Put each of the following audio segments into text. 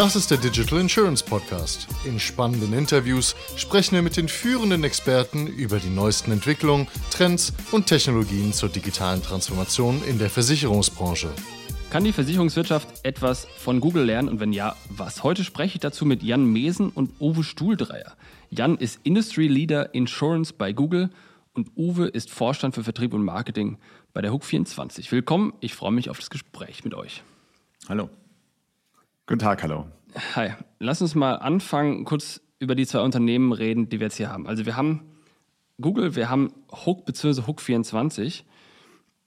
Das ist der Digital Insurance Podcast. In spannenden Interviews sprechen wir mit den führenden Experten über die neuesten Entwicklungen, Trends und Technologien zur digitalen Transformation in der Versicherungsbranche. Kann die Versicherungswirtschaft etwas von Google lernen und wenn ja, was? Heute spreche ich dazu mit Jan Mesen und Uwe Stuhldreier. Jan ist Industry Leader Insurance bei Google und Uwe ist Vorstand für Vertrieb und Marketing bei der Hook24. Willkommen, ich freue mich auf das Gespräch mit euch. Hallo. Guten Tag, hallo. Hi, lass uns mal anfangen, kurz über die zwei Unternehmen reden, die wir jetzt hier haben. Also wir haben Google, wir haben Hook bzw. Hook24.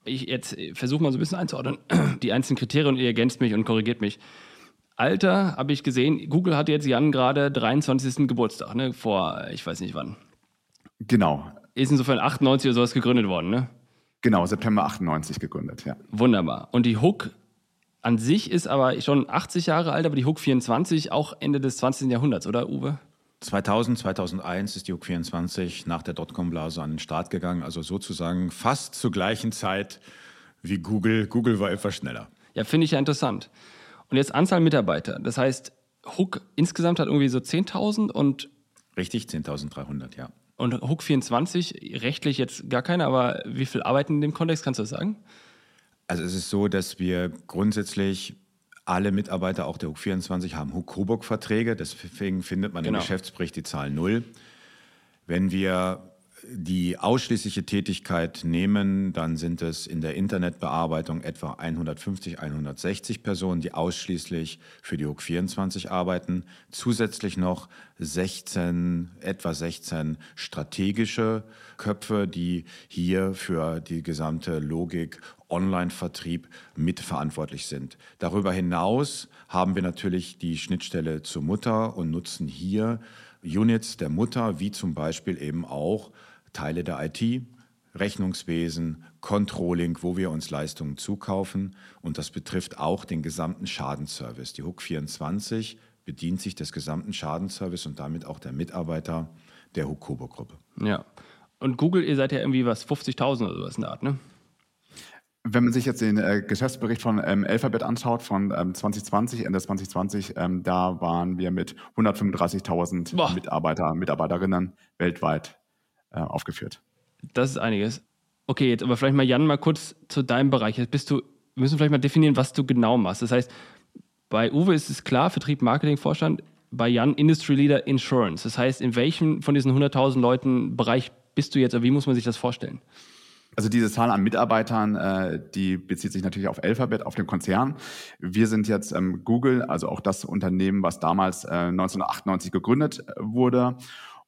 Ich jetzt versuche mal so ein bisschen einzuordnen, die einzelnen Kriterien, ihr ergänzt mich und korrigiert mich. Alter, habe ich gesehen, Google hat jetzt Jan gerade 23. Geburtstag, ne? vor ich weiß nicht wann. Genau. Ist insofern 98 oder sowas gegründet worden, ne? Genau, September 98 gegründet, ja. Wunderbar. Und die Hook an sich ist aber schon 80 Jahre alt, aber die Hook 24 auch Ende des 20. Jahrhunderts, oder Uwe? 2000, 2001 ist die Hook 24 nach der Dotcom-Blase an den Start gegangen, also sozusagen fast zur gleichen Zeit wie Google. Google war etwas schneller. Ja, finde ich ja interessant. Und jetzt Anzahl Mitarbeiter. Das heißt, Hook insgesamt hat irgendwie so 10.000 und. Richtig, 10.300, ja. Und Hook 24, rechtlich jetzt gar keine, aber wie viel arbeiten in dem Kontext, kannst du das sagen? Also es ist so, dass wir grundsätzlich alle Mitarbeiter, auch der HUK 24, haben HUK-Coburg-Verträge. Deswegen findet man genau. im Geschäftsbericht die Zahl null. Wenn wir die ausschließliche Tätigkeit nehmen, dann sind es in der Internetbearbeitung etwa 150, 160 Personen, die ausschließlich für die HUK 24 arbeiten. Zusätzlich noch 16, etwa 16 strategische Köpfe, die hier für die gesamte Logik Online-Vertrieb mitverantwortlich sind. Darüber hinaus haben wir natürlich die Schnittstelle zur Mutter und nutzen hier Units der Mutter, wie zum Beispiel eben auch Teile der IT, Rechnungswesen, Controlling, wo wir uns Leistungen zukaufen. Und das betrifft auch den gesamten Schadenservice. Die HUK 24 bedient sich des gesamten Schadenservice und damit auch der Mitarbeiter der HUK Kobo-Gruppe. Ja. Und Google, ihr seid ja irgendwie was, 50.000 oder sowas in der Art, ne? Wenn man sich jetzt den äh, Geschäftsbericht von ähm, Alphabet anschaut, von ähm, 2020, Ende 2020, ähm, da waren wir mit 135.000 Mitarbeiter, Mitarbeiterinnen weltweit äh, aufgeführt. Das ist einiges. Okay, jetzt aber vielleicht mal Jan mal kurz zu deinem Bereich. Jetzt bist du, wir müssen vielleicht mal definieren, was du genau machst. Das heißt, bei Uwe ist es klar, Vertrieb, Marketing, Vorstand, bei Jan Industry Leader Insurance. Das heißt, in welchem von diesen 100.000 Leuten Bereich bist du jetzt oder wie muss man sich das vorstellen? Also diese Zahl an Mitarbeitern, äh, die bezieht sich natürlich auf Alphabet, auf den Konzern. Wir sind jetzt ähm, Google, also auch das Unternehmen, was damals äh, 1998 gegründet äh, wurde.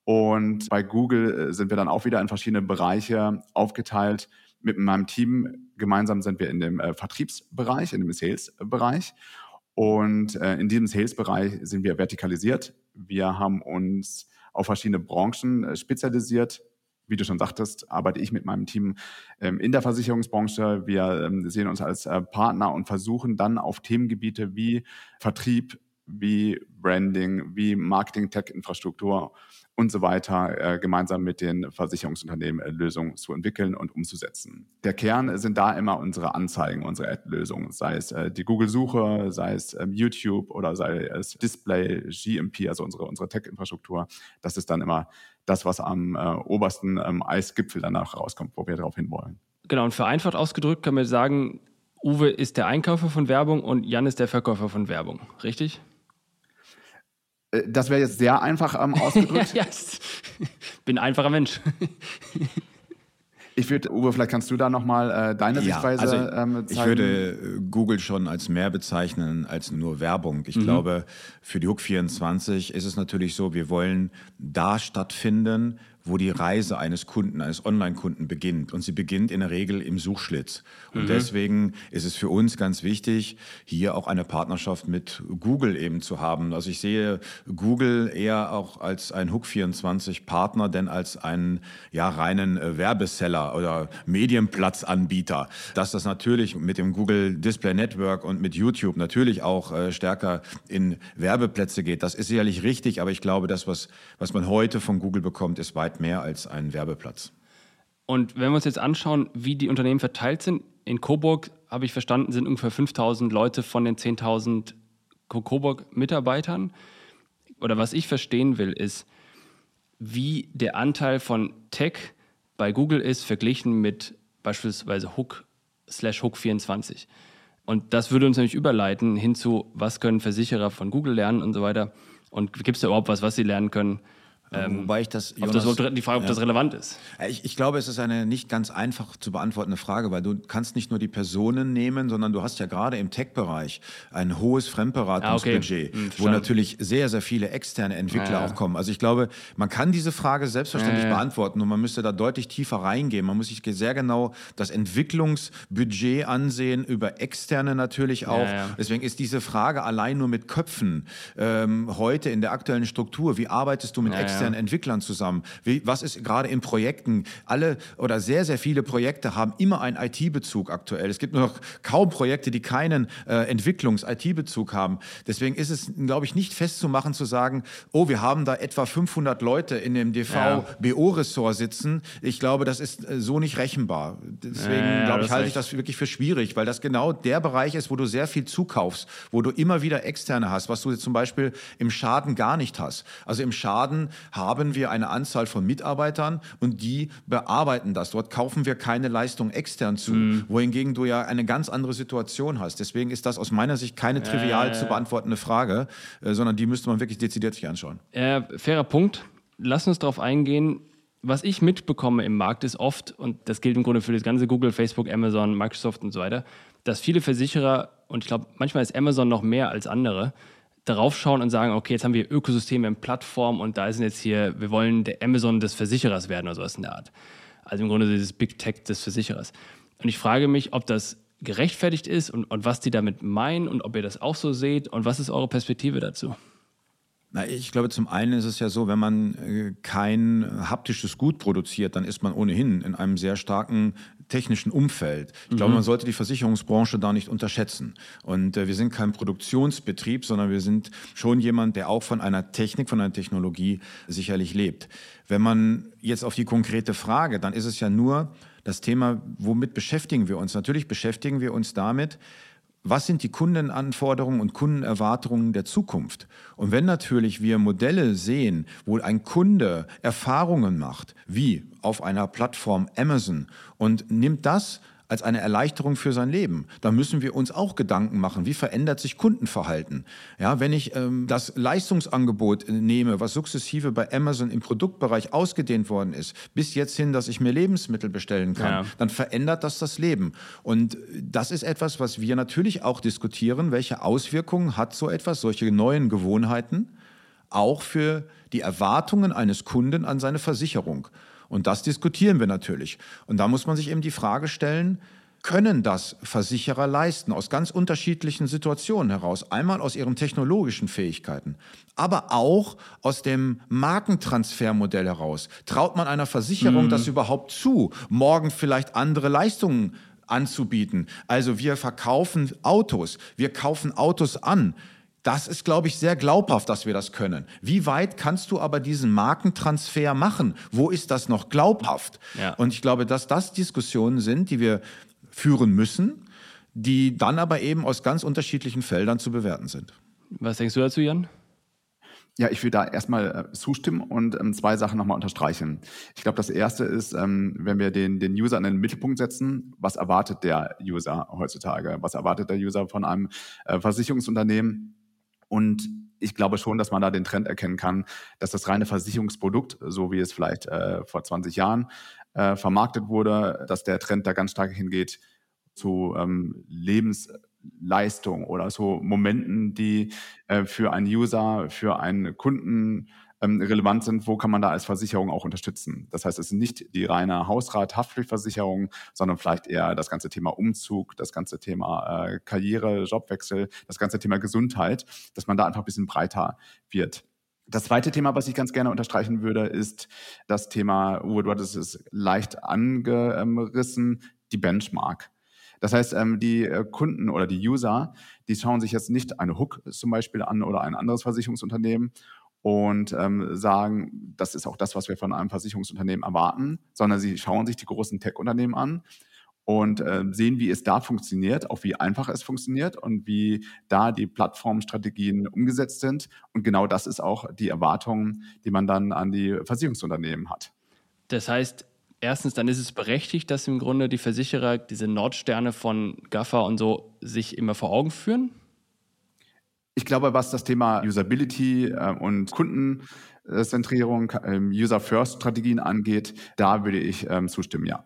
Und bei Google äh, sind wir dann auch wieder in verschiedene Bereiche aufgeteilt. Mit meinem Team gemeinsam sind wir in dem äh, Vertriebsbereich, in dem Sales-Bereich. Und äh, in diesem Sales-Bereich sind wir vertikalisiert. Wir haben uns auf verschiedene Branchen spezialisiert wie du schon sagtest, arbeite ich mit meinem Team ähm, in der Versicherungsbranche. Wir ähm, sehen uns als Partner und versuchen dann auf Themengebiete wie Vertrieb, wie Branding, wie Marketing, Tech-Infrastruktur und so weiter äh, gemeinsam mit den Versicherungsunternehmen äh, Lösungen zu entwickeln und umzusetzen. Der Kern sind da immer unsere Anzeigen, unsere Ad-Lösungen, sei es äh, die Google-Suche, sei es ähm, YouTube oder sei es Display, GMP, also unsere, unsere Tech-Infrastruktur. Das ist dann immer das, was am äh, obersten ähm, Eisgipfel danach rauskommt, wo wir darauf hinwollen. Genau, und vereinfacht ausgedrückt können wir sagen, Uwe ist der Einkäufer von Werbung und Jan ist der Verkäufer von Werbung, richtig? Äh, das wäre jetzt sehr einfach ähm, ausgedrückt. ja, bin ein einfacher Mensch. Ich würde, Uwe, vielleicht kannst du da nochmal äh, deine ja, Sichtweise also ähm, zeigen. Ich würde äh, Google schon als mehr bezeichnen als nur Werbung. Ich mhm. glaube, für die Hook 24 ist es natürlich so, wir wollen da stattfinden, wo die Reise eines Kunden, eines Online-Kunden beginnt. Und sie beginnt in der Regel im Suchschlitz. Und mhm. deswegen ist es für uns ganz wichtig, hier auch eine Partnerschaft mit Google eben zu haben. Also ich sehe Google eher auch als ein Hook24-Partner, denn als einen ja, reinen äh, Werbeseller oder Medienplatzanbieter. Dass das natürlich mit dem Google Display Network und mit YouTube natürlich auch äh, stärker in Werbeplätze geht, das ist sicherlich richtig, aber ich glaube, das, was, was man heute von Google bekommt, ist weit mehr als ein Werbeplatz. Und wenn wir uns jetzt anschauen, wie die Unternehmen verteilt sind, in Coburg, habe ich verstanden, sind ungefähr 5000 Leute von den 10.000 Coburg-Mitarbeitern. Oder was ich verstehen will, ist, wie der Anteil von Tech bei Google ist, verglichen mit beispielsweise Hook slash Hook 24. Und das würde uns nämlich überleiten hinzu, was können Versicherer von Google lernen und so weiter. Und gibt es da überhaupt was, was sie lernen können? Ähm, Wobei ich das, Jonas, das, die Frage, ob ja. das relevant ist. Ich, ich, glaube, es ist eine nicht ganz einfach zu beantwortende Frage, weil du kannst nicht nur die Personen nehmen, sondern du hast ja gerade im Tech-Bereich ein hohes Fremdberatungsbudget, ah, okay. hm, wo natürlich sehr, sehr viele externe Entwickler ja, ja. auch kommen. Also ich glaube, man kann diese Frage selbstverständlich beantworten und man müsste da deutlich tiefer reingehen. Man muss sich sehr genau das Entwicklungsbudget ansehen, über externe natürlich auch. Deswegen ist diese Frage allein nur mit Köpfen ähm, heute in der aktuellen Struktur, wie arbeitest du mit externen externen Entwicklern zusammen? Wie, was ist gerade in Projekten? Alle oder sehr, sehr viele Projekte haben immer einen IT-Bezug aktuell. Es gibt nur noch kaum Projekte, die keinen äh, Entwicklungs-IT-Bezug haben. Deswegen ist es, glaube ich, nicht festzumachen zu sagen, oh, wir haben da etwa 500 Leute in dem DV-BO-Ressort sitzen. Ich glaube, das ist äh, so nicht rechenbar. Deswegen, ja, glaube ich, halte ich das wirklich für schwierig, weil das genau der Bereich ist, wo du sehr viel zukaufst, wo du immer wieder externe hast, was du zum Beispiel im Schaden gar nicht hast. Also im Schaden haben wir eine Anzahl von Mitarbeitern und die bearbeiten das. Dort kaufen wir keine Leistung extern zu, mhm. wohingegen du ja eine ganz andere Situation hast. Deswegen ist das aus meiner Sicht keine trivial äh. zu beantwortende Frage, äh, sondern die müsste man wirklich dezidiert sich anschauen. Äh, fairer Punkt. Lass uns darauf eingehen. Was ich mitbekomme im Markt ist oft, und das gilt im Grunde für das ganze Google, Facebook, Amazon, Microsoft und so weiter, dass viele Versicherer, und ich glaube, manchmal ist Amazon noch mehr als andere, darauf schauen und sagen, okay, jetzt haben wir Ökosysteme in Plattform und da sind jetzt hier, wir wollen der Amazon des Versicherers werden oder sowas in der Art. Also im Grunde dieses Big Tech des Versicherers. Und ich frage mich, ob das gerechtfertigt ist und, und was die damit meinen und ob ihr das auch so seht und was ist eure Perspektive dazu? Na, ich glaube, zum einen ist es ja so, wenn man äh, kein haptisches Gut produziert, dann ist man ohnehin in einem sehr starken technischen Umfeld. Ich mhm. glaube, man sollte die Versicherungsbranche da nicht unterschätzen. Und äh, wir sind kein Produktionsbetrieb, sondern wir sind schon jemand, der auch von einer Technik, von einer Technologie sicherlich lebt. Wenn man jetzt auf die konkrete Frage, dann ist es ja nur das Thema, womit beschäftigen wir uns? Natürlich beschäftigen wir uns damit, was sind die Kundenanforderungen und Kundenerwartungen der Zukunft? Und wenn natürlich wir Modelle sehen, wo ein Kunde Erfahrungen macht, wie auf einer Plattform Amazon und nimmt das als eine Erleichterung für sein Leben. Da müssen wir uns auch Gedanken machen, wie verändert sich Kundenverhalten. Ja, wenn ich ähm, das Leistungsangebot nehme, was sukzessive bei Amazon im Produktbereich ausgedehnt worden ist, bis jetzt hin, dass ich mir Lebensmittel bestellen kann, ja. dann verändert das das Leben. Und das ist etwas, was wir natürlich auch diskutieren. Welche Auswirkungen hat so etwas, solche neuen Gewohnheiten, auch für die Erwartungen eines Kunden an seine Versicherung? Und das diskutieren wir natürlich. Und da muss man sich eben die Frage stellen, können das Versicherer leisten, aus ganz unterschiedlichen Situationen heraus. Einmal aus ihren technologischen Fähigkeiten, aber auch aus dem Markentransfermodell heraus. Traut man einer Versicherung mhm. das überhaupt zu, morgen vielleicht andere Leistungen anzubieten? Also wir verkaufen Autos, wir kaufen Autos an. Das ist, glaube ich, sehr glaubhaft, dass wir das können. Wie weit kannst du aber diesen Markentransfer machen? Wo ist das noch glaubhaft? Ja. Und ich glaube, dass das Diskussionen sind, die wir führen müssen, die dann aber eben aus ganz unterschiedlichen Feldern zu bewerten sind. Was denkst du dazu, Jan? Ja, ich will da erstmal äh, zustimmen und ähm, zwei Sachen nochmal unterstreichen. Ich glaube, das erste ist, ähm, wenn wir den, den User in den Mittelpunkt setzen, was erwartet der User heutzutage? Was erwartet der User von einem äh, Versicherungsunternehmen? Und ich glaube schon, dass man da den Trend erkennen kann, dass das reine Versicherungsprodukt, so wie es vielleicht äh, vor 20 Jahren äh, vermarktet wurde, dass der Trend da ganz stark hingeht zu ähm, Lebensleistung oder so Momenten, die äh, für einen User, für einen Kunden ähm, relevant sind, wo kann man da als Versicherung auch unterstützen. Das heißt, es ist nicht die reine Hausrat-Haftpflichtversicherung, sondern vielleicht eher das ganze Thema Umzug, das ganze Thema äh, Karriere, Jobwechsel, das ganze Thema Gesundheit, dass man da einfach ein bisschen breiter wird. Das zweite Thema, was ich ganz gerne unterstreichen würde, ist das Thema, wo du hattest es leicht angerissen, die Benchmark. Das heißt, ähm, die äh, Kunden oder die User, die schauen sich jetzt nicht eine Hook zum Beispiel an oder ein anderes Versicherungsunternehmen und ähm, sagen, das ist auch das, was wir von einem Versicherungsunternehmen erwarten, sondern sie schauen sich die großen Tech-Unternehmen an und äh, sehen, wie es da funktioniert, auch wie einfach es funktioniert und wie da die Plattformstrategien umgesetzt sind. Und genau das ist auch die Erwartung, die man dann an die Versicherungsunternehmen hat. Das heißt, erstens, dann ist es berechtigt, dass im Grunde die Versicherer diese Nordsterne von GAFA und so sich immer vor Augen führen? Ich glaube, was das Thema Usability äh, und Kundenzentrierung, äh, User-First-Strategien angeht, da würde ich ähm, zustimmen, ja.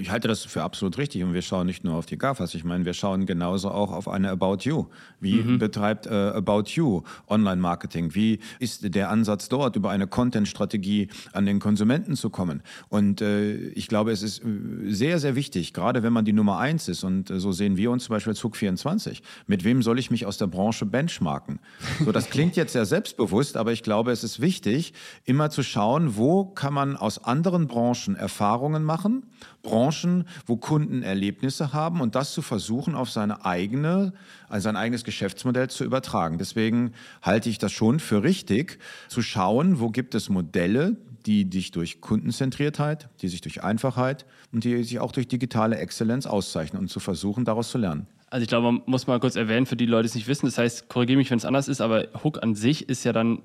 Ich halte das für absolut richtig und wir schauen nicht nur auf die GAFAs. Ich meine, wir schauen genauso auch auf eine About You. Wie mhm. betreibt äh, About You Online-Marketing? Wie ist der Ansatz dort, über eine Content-Strategie an den Konsumenten zu kommen? Und äh, ich glaube, es ist äh, sehr, sehr wichtig, gerade wenn man die Nummer eins ist und äh, so sehen wir uns zum Beispiel als Hook24. Mit wem soll ich mich aus der Branche benchmarken? So, das klingt jetzt sehr selbstbewusst, aber ich glaube, es ist wichtig, immer zu schauen, wo kann man aus anderen Branchen Erfahrungen machen, Branchen, wo Kunden Erlebnisse haben und das zu versuchen, auf seine eigene, also sein eigenes Geschäftsmodell zu übertragen. Deswegen halte ich das schon für richtig, zu schauen, wo gibt es Modelle, die sich durch Kundenzentriertheit, die sich durch Einfachheit und die sich auch durch digitale Exzellenz auszeichnen und zu versuchen, daraus zu lernen. Also ich glaube, man muss mal kurz erwähnen, für die Leute, die es nicht wissen, das heißt, korrigiere mich, wenn es anders ist, aber Hook an sich ist ja dann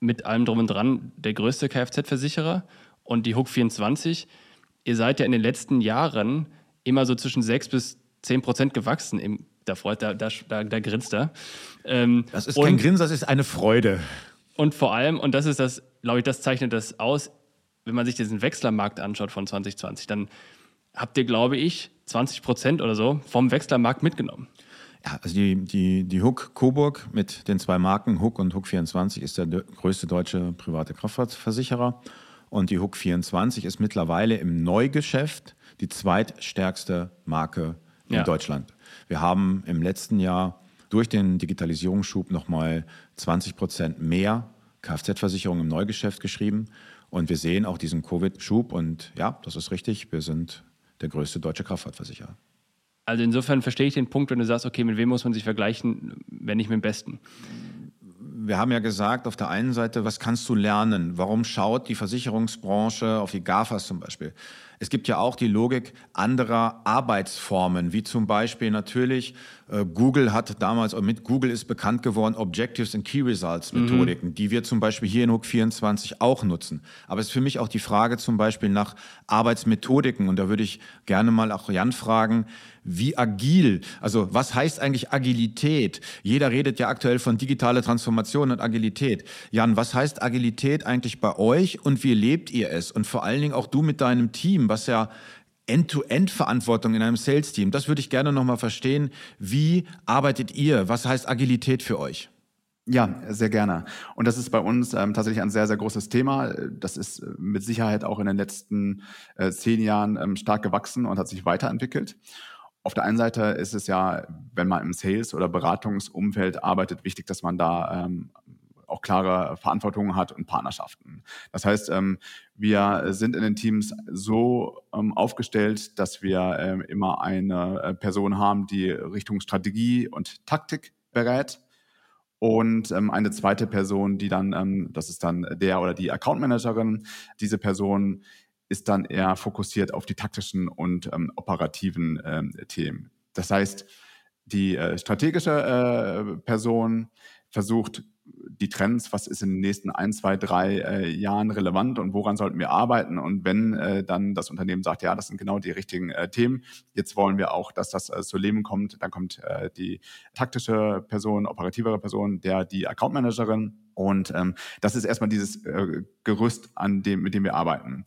mit allem drum und dran der größte Kfz-Versicherer und die Hook 24 ihr seid ja in den letzten Jahren immer so zwischen 6 bis 10 Prozent gewachsen. Im, da freut, da, da, da, grinst er. Ähm, das ist kein Grinsen, das ist eine Freude. Und vor allem, und das ist das, glaube ich, das zeichnet das aus, wenn man sich diesen Wechslermarkt anschaut von 2020, dann habt ihr, glaube ich, 20 Prozent oder so vom Wechslermarkt mitgenommen. Ja, also die, die, die Hook Coburg mit den zwei Marken Hook und Hook 24 ist der größte deutsche private Kraftfahrtversicherer. Und die Hook 24 ist mittlerweile im Neugeschäft die zweitstärkste Marke in ja. Deutschland. Wir haben im letzten Jahr durch den Digitalisierungsschub nochmal 20 Prozent mehr Kfz-Versicherungen im Neugeschäft geschrieben. Und wir sehen auch diesen Covid-Schub. Und ja, das ist richtig, wir sind der größte deutsche Kraftfahrtversicherer. Also insofern verstehe ich den Punkt, wenn du sagst, okay, mit wem muss man sich vergleichen, wenn nicht mit dem Besten? Wir haben ja gesagt, auf der einen Seite, was kannst du lernen? Warum schaut die Versicherungsbranche auf die GAFAs zum Beispiel? Es gibt ja auch die Logik anderer Arbeitsformen, wie zum Beispiel natürlich äh, Google hat damals, und mit Google ist bekannt geworden, Objectives and Key Results Methodiken, mhm. die wir zum Beispiel hier in Hook 24 auch nutzen. Aber es ist für mich auch die Frage zum Beispiel nach Arbeitsmethodiken. Und da würde ich gerne mal auch Jan fragen, wie agil, also was heißt eigentlich Agilität? Jeder redet ja aktuell von digitaler Transformation und Agilität. Jan, was heißt Agilität eigentlich bei euch und wie lebt ihr es? Und vor allen Dingen auch du mit deinem Team, was ja End-to-End-Verantwortung in einem Sales-Team. Das würde ich gerne nochmal verstehen. Wie arbeitet ihr? Was heißt Agilität für euch? Ja, sehr gerne. Und das ist bei uns ähm, tatsächlich ein sehr, sehr großes Thema. Das ist äh, mit Sicherheit auch in den letzten äh, zehn Jahren ähm, stark gewachsen und hat sich weiterentwickelt. Auf der einen Seite ist es ja, wenn man im Sales- oder Beratungsumfeld arbeitet, wichtig, dass man da ähm, auch klare Verantwortungen hat und Partnerschaften. Das heißt, ähm, wir sind in den Teams so ähm, aufgestellt, dass wir ähm, immer eine äh, Person haben, die Richtung Strategie und Taktik berät und ähm, eine zweite Person, die dann, ähm, das ist dann der oder die Account Managerin, diese Person ist dann eher fokussiert auf die taktischen und ähm, operativen ähm, Themen. Das heißt, die äh, strategische äh, Person versucht die Trends, was ist in den nächsten ein, zwei, drei äh, Jahren relevant und woran sollten wir arbeiten? Und wenn äh, dann das Unternehmen sagt, ja, das sind genau die richtigen äh, Themen, jetzt wollen wir auch, dass das äh, zu Leben kommt, dann kommt äh, die taktische Person, operativere Person, der die Account Managerin. Und ähm, das ist erstmal dieses äh, Gerüst, an dem, mit dem wir arbeiten.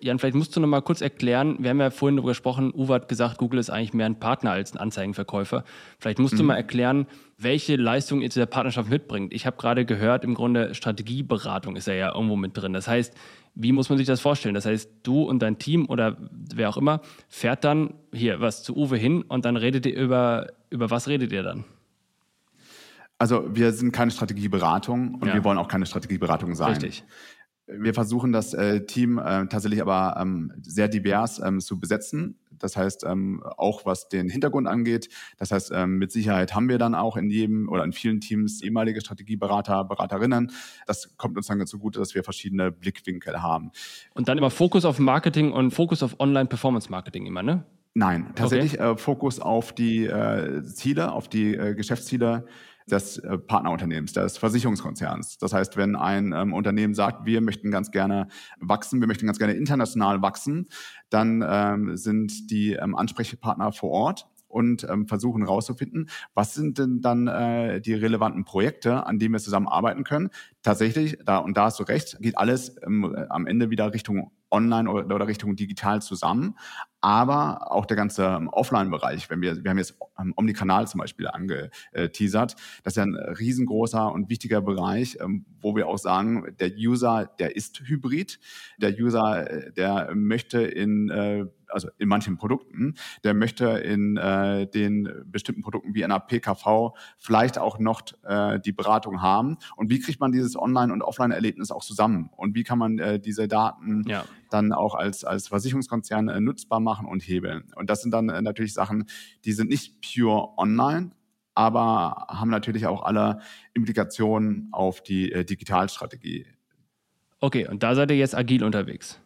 Jan, vielleicht musst du noch mal kurz erklären, wir haben ja vorhin darüber gesprochen, Uwe hat gesagt, Google ist eigentlich mehr ein Partner als ein Anzeigenverkäufer. Vielleicht musst mhm. du mal erklären, welche Leistung ihr zu der Partnerschaft mitbringt. Ich habe gerade gehört, im Grunde Strategieberatung ist ja ja irgendwo mit drin. Das heißt, wie muss man sich das vorstellen? Das heißt, du und dein Team oder wer auch immer fährt dann hier was zu Uwe hin und dann redet ihr über, über was redet ihr dann? Also wir sind keine Strategieberatung und ja. wir wollen auch keine Strategieberatung sein. Richtig. Wir versuchen das äh, Team äh, tatsächlich aber ähm, sehr divers ähm, zu besetzen. Das heißt, ähm, auch was den Hintergrund angeht. Das heißt, ähm, mit Sicherheit haben wir dann auch in jedem oder in vielen Teams ehemalige Strategieberater, Beraterinnen. Das kommt uns dann zugute, dass wir verschiedene Blickwinkel haben. Und dann immer Fokus auf Marketing und Fokus auf Online-Performance-Marketing immer, ne? Nein, tatsächlich okay. äh, Fokus auf die äh, Ziele, auf die äh, Geschäftsziele des äh, Partnerunternehmens, des Versicherungskonzerns. Das heißt, wenn ein ähm, Unternehmen sagt, wir möchten ganz gerne wachsen, wir möchten ganz gerne international wachsen, dann ähm, sind die ähm, Ansprechpartner vor Ort und ähm, versuchen herauszufinden, was sind denn dann äh, die relevanten Projekte, an denen wir zusammenarbeiten können. Tatsächlich, da und da hast du recht, geht alles ähm, am Ende wieder Richtung Online oder, oder Richtung digital zusammen. Aber auch der ganze ähm, Offline-Bereich, wenn wir, wir haben jetzt ähm, Omnikanal zum Beispiel angeteasert, das ist ja ein riesengroßer und wichtiger Bereich, ähm, wo wir auch sagen, der User, der ist hybrid. Der User, äh, der möchte in äh, also in manchen Produkten, der möchte in äh, den bestimmten Produkten wie einer PKV vielleicht auch noch äh, die Beratung haben. Und wie kriegt man dieses Online- und Offline-Erlebnis auch zusammen? Und wie kann man äh, diese Daten ja dann auch als, als Versicherungskonzern äh, nutzbar machen und hebeln. Und das sind dann äh, natürlich Sachen, die sind nicht pure online, aber haben natürlich auch alle Implikationen auf die äh, Digitalstrategie. Okay, und da seid ihr jetzt agil unterwegs.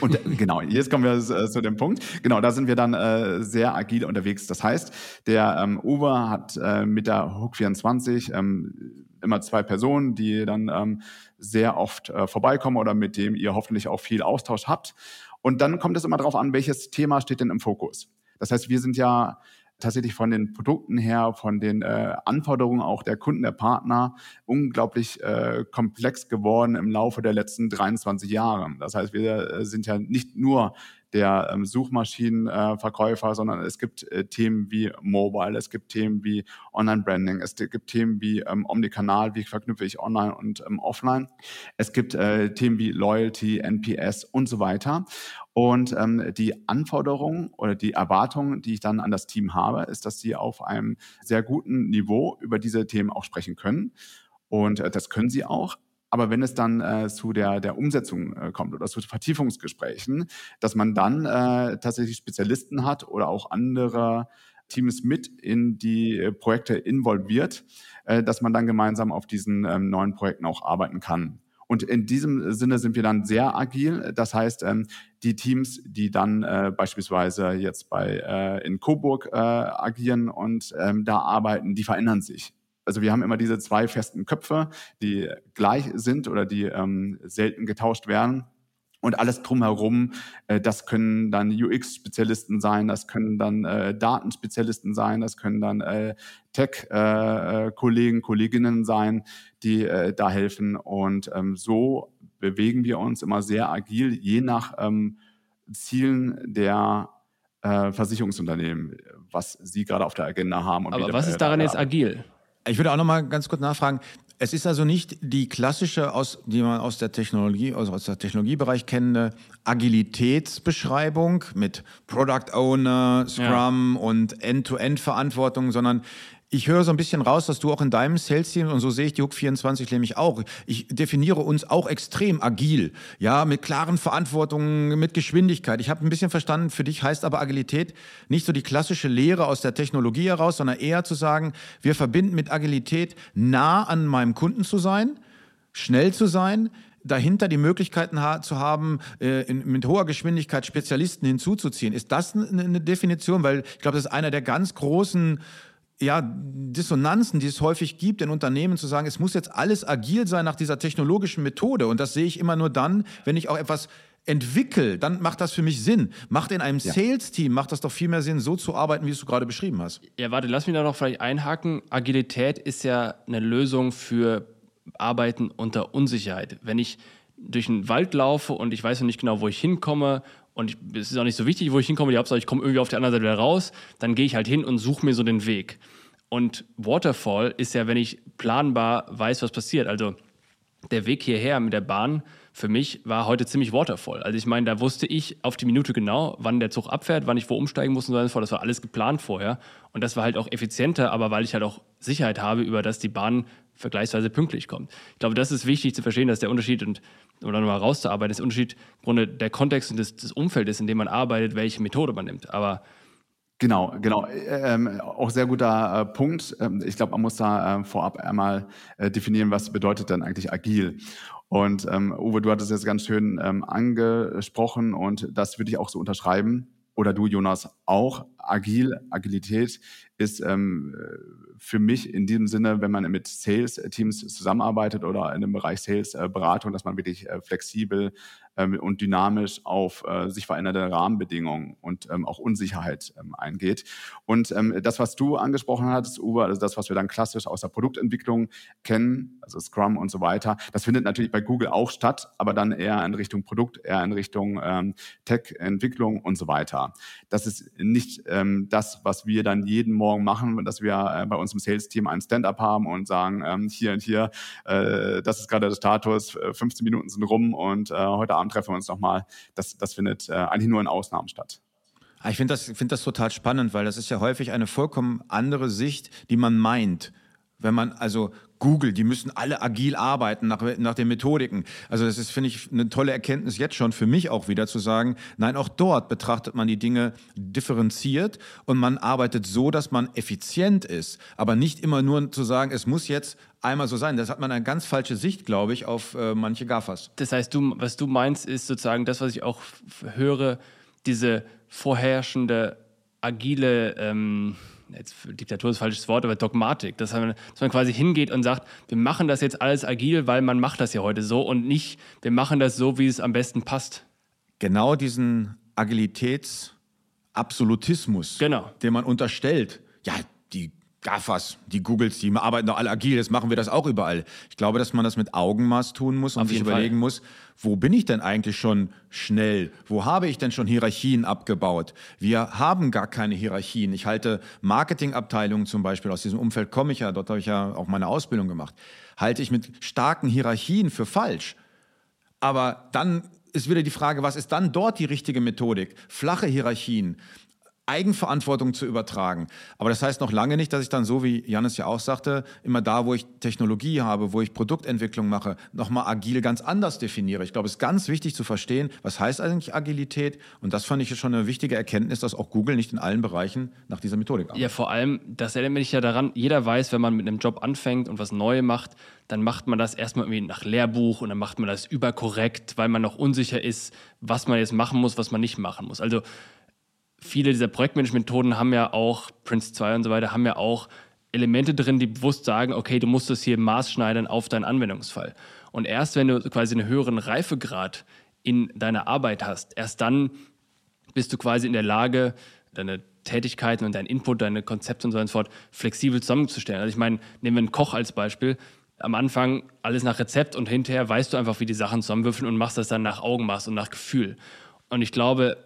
Und äh, genau, jetzt kommen wir äh, zu dem Punkt. Genau, da sind wir dann äh, sehr agil unterwegs. Das heißt, der ähm, Uwe hat äh, mit der Hook 24 ähm, immer zwei Personen, die dann ähm, sehr oft äh, vorbeikommen oder mit dem ihr hoffentlich auch viel Austausch habt. Und dann kommt es immer darauf an, welches Thema steht denn im Fokus. Das heißt, wir sind ja tatsächlich von den Produkten her, von den äh, Anforderungen auch der Kunden, der Partner unglaublich äh, komplex geworden im Laufe der letzten 23 Jahre. Das heißt, wir äh, sind ja nicht nur der ähm, Suchmaschinenverkäufer, äh, sondern es gibt äh, Themen wie Mobile, es gibt Themen wie Online-Branding, es gibt Themen wie ähm, Omnikanal, wie verknüpfe ich Online und ähm, Offline. Es gibt äh, Themen wie Loyalty, NPS und so weiter. Und ähm, die Anforderungen oder die Erwartungen, die ich dann an das Team habe, ist, dass sie auf einem sehr guten Niveau über diese Themen auch sprechen können. Und äh, das können sie auch. Aber wenn es dann äh, zu der, der Umsetzung äh, kommt oder zu Vertiefungsgesprächen, dass man dann äh, tatsächlich Spezialisten hat oder auch andere Teams mit in die äh, Projekte involviert, äh, dass man dann gemeinsam auf diesen ähm, neuen Projekten auch arbeiten kann. Und in diesem Sinne sind wir dann sehr agil. Das heißt, ähm, die Teams, die dann äh, beispielsweise jetzt bei äh, in Coburg agieren und ähm, da arbeiten, die verändern sich. Also wir haben immer diese zwei festen Köpfe, die gleich sind oder die ähm, selten getauscht werden. Und alles drumherum, äh, das können dann UX-Spezialisten sein, das können dann äh, Datenspezialisten sein, das können dann äh, Tech-Kollegen, äh, Kolleginnen sein, die äh, da helfen. Und ähm, so bewegen wir uns immer sehr agil, je nach ähm, Zielen der äh, Versicherungsunternehmen, was sie gerade auf der Agenda haben. Aber was ist daran jetzt agil? Ich würde auch noch mal ganz kurz nachfragen. Es ist also nicht die klassische, aus, die man aus der Technologie, also aus der Technologiebereich kennende Agilitätsbeschreibung mit Product Owner, Scrum ja. und End-to-End-Verantwortung, sondern ich höre so ein bisschen raus, dass du auch in deinem Sales-Team, und so sehe ich die Hook 24 nämlich auch, ich definiere uns auch extrem agil, ja, mit klaren Verantwortungen, mit Geschwindigkeit. Ich habe ein bisschen verstanden, für dich heißt aber Agilität nicht so die klassische Lehre aus der Technologie heraus, sondern eher zu sagen, wir verbinden mit Agilität nah an meinem Kunden zu sein, schnell zu sein, dahinter die Möglichkeiten zu haben, äh, mit hoher Geschwindigkeit Spezialisten hinzuzuziehen. Ist das eine Definition? Weil ich glaube, das ist einer der ganz großen ja, Dissonanzen, die es häufig gibt in Unternehmen, zu sagen, es muss jetzt alles agil sein nach dieser technologischen Methode. Und das sehe ich immer nur dann, wenn ich auch etwas entwickle, dann macht das für mich Sinn. Macht in einem ja. Sales-Team, macht das doch viel mehr Sinn, so zu arbeiten, wie es du gerade beschrieben hast. Ja, warte, lass mich da noch vielleicht einhaken. Agilität ist ja eine Lösung für Arbeiten unter Unsicherheit. Wenn ich durch einen Wald laufe und ich weiß noch nicht genau, wo ich hinkomme und es ist auch nicht so wichtig, wo ich hinkomme, die Hauptsache ich komme irgendwie auf der anderen Seite wieder raus, dann gehe ich halt hin und suche mir so den Weg. Und Waterfall ist ja, wenn ich planbar weiß, was passiert. Also der Weg hierher mit der Bahn für mich war heute ziemlich Waterfall. Also ich meine, da wusste ich auf die Minute genau, wann der Zug abfährt, wann ich wo umsteigen muss und so weiter. Das war alles geplant vorher. Und das war halt auch effizienter, aber weil ich halt auch Sicherheit habe, über dass die Bahn vergleichsweise pünktlich kommt. Ich glaube, das ist wichtig zu verstehen, dass der Unterschied und oder nochmal rauszuarbeiten, ist der Unterschied im Grunde der Kontext und des, des Umfeldes, in dem man arbeitet, welche Methode man nimmt. Aber Genau, genau. Ähm, auch sehr guter äh, Punkt. Ähm, ich glaube, man muss da äh, vorab einmal äh, definieren, was bedeutet denn eigentlich agil. Und ähm, Uwe, du hattest es jetzt ganz schön ähm, angesprochen und das würde ich auch so unterschreiben. oder du, Jonas, auch. Agil, Agilität ist ähm, für mich in diesem Sinne, wenn man mit Sales-Teams zusammenarbeitet oder in dem Bereich Sales-Beratung, dass man wirklich äh, flexibel ähm, und dynamisch auf äh, sich veränderte Rahmenbedingungen und ähm, auch Unsicherheit ähm, eingeht. Und ähm, das, was du angesprochen hattest, Uwe, also das, was wir dann klassisch aus der Produktentwicklung kennen, also Scrum und so weiter, das findet natürlich bei Google auch statt, aber dann eher in Richtung Produkt, eher in Richtung ähm, Tech-Entwicklung und so weiter. Das ist nicht ähm, das, was wir dann jeden Morgen machen, dass wir äh, bei uns im Sales-Team ein Stand-up haben und sagen, ähm, hier und hier, äh, das ist gerade der Status, 15 äh, Minuten sind rum und äh, heute Abend treffen wir uns nochmal. Das, das findet äh, eigentlich nur in Ausnahmen statt. Ah, ich finde das, find das total spannend, weil das ist ja häufig eine vollkommen andere Sicht, die man meint. Wenn man also Google, die müssen alle agil arbeiten nach, nach den Methodiken. Also das ist, finde ich, eine tolle Erkenntnis jetzt schon für mich auch wieder zu sagen, nein, auch dort betrachtet man die Dinge differenziert und man arbeitet so, dass man effizient ist, aber nicht immer nur zu sagen, es muss jetzt einmal so sein. Das hat man eine ganz falsche Sicht, glaube ich, auf äh, manche GAFAs. Das heißt, du, was du meinst, ist sozusagen das, was ich auch höre, diese vorherrschende agile ähm jetzt Diktatur ist ein falsches Wort, aber Dogmatik, dass man, dass man quasi hingeht und sagt, wir machen das jetzt alles agil, weil man macht das ja heute so und nicht, wir machen das so, wie es am besten passt. Genau diesen Agilitätsabsolutismus, genau. den man unterstellt. Ja, die GAFAs, die Googles, die arbeiten doch alle agil, jetzt machen wir das auch überall. Ich glaube, dass man das mit Augenmaß tun muss und sich überlegen Fall. muss, wo bin ich denn eigentlich schon schnell? Wo habe ich denn schon Hierarchien abgebaut? Wir haben gar keine Hierarchien. Ich halte Marketingabteilungen zum Beispiel, aus diesem Umfeld komme ich ja, dort habe ich ja auch meine Ausbildung gemacht, halte ich mit starken Hierarchien für falsch. Aber dann ist wieder die Frage, was ist dann dort die richtige Methodik? Flache Hierarchien, Eigenverantwortung zu übertragen. Aber das heißt noch lange nicht, dass ich dann so, wie Janis ja auch sagte, immer da, wo ich Technologie habe, wo ich Produktentwicklung mache, nochmal agil ganz anders definiere. Ich glaube, es ist ganz wichtig zu verstehen, was heißt eigentlich Agilität? Und das fand ich schon eine wichtige Erkenntnis, dass auch Google nicht in allen Bereichen nach dieser Methodik arbeitet. Ja, vor allem, das erinnert mich ja daran, jeder weiß, wenn man mit einem Job anfängt und was Neues macht, dann macht man das erstmal irgendwie nach Lehrbuch und dann macht man das überkorrekt, weil man noch unsicher ist, was man jetzt machen muss, was man nicht machen muss. Also viele dieser Projektmanagement-Methoden haben ja auch, Prince 2 und so weiter, haben ja auch Elemente drin, die bewusst sagen, okay, du musst das hier maßschneidern auf deinen Anwendungsfall. Und erst wenn du quasi einen höheren Reifegrad in deiner Arbeit hast, erst dann bist du quasi in der Lage, deine Tätigkeiten und dein Input, deine Konzepte und so fort flexibel zusammenzustellen. Also ich meine, nehmen wir einen Koch als Beispiel. Am Anfang alles nach Rezept und hinterher weißt du einfach, wie die Sachen zusammenwürfeln und machst das dann nach Augenmaß und nach Gefühl. Und ich glaube,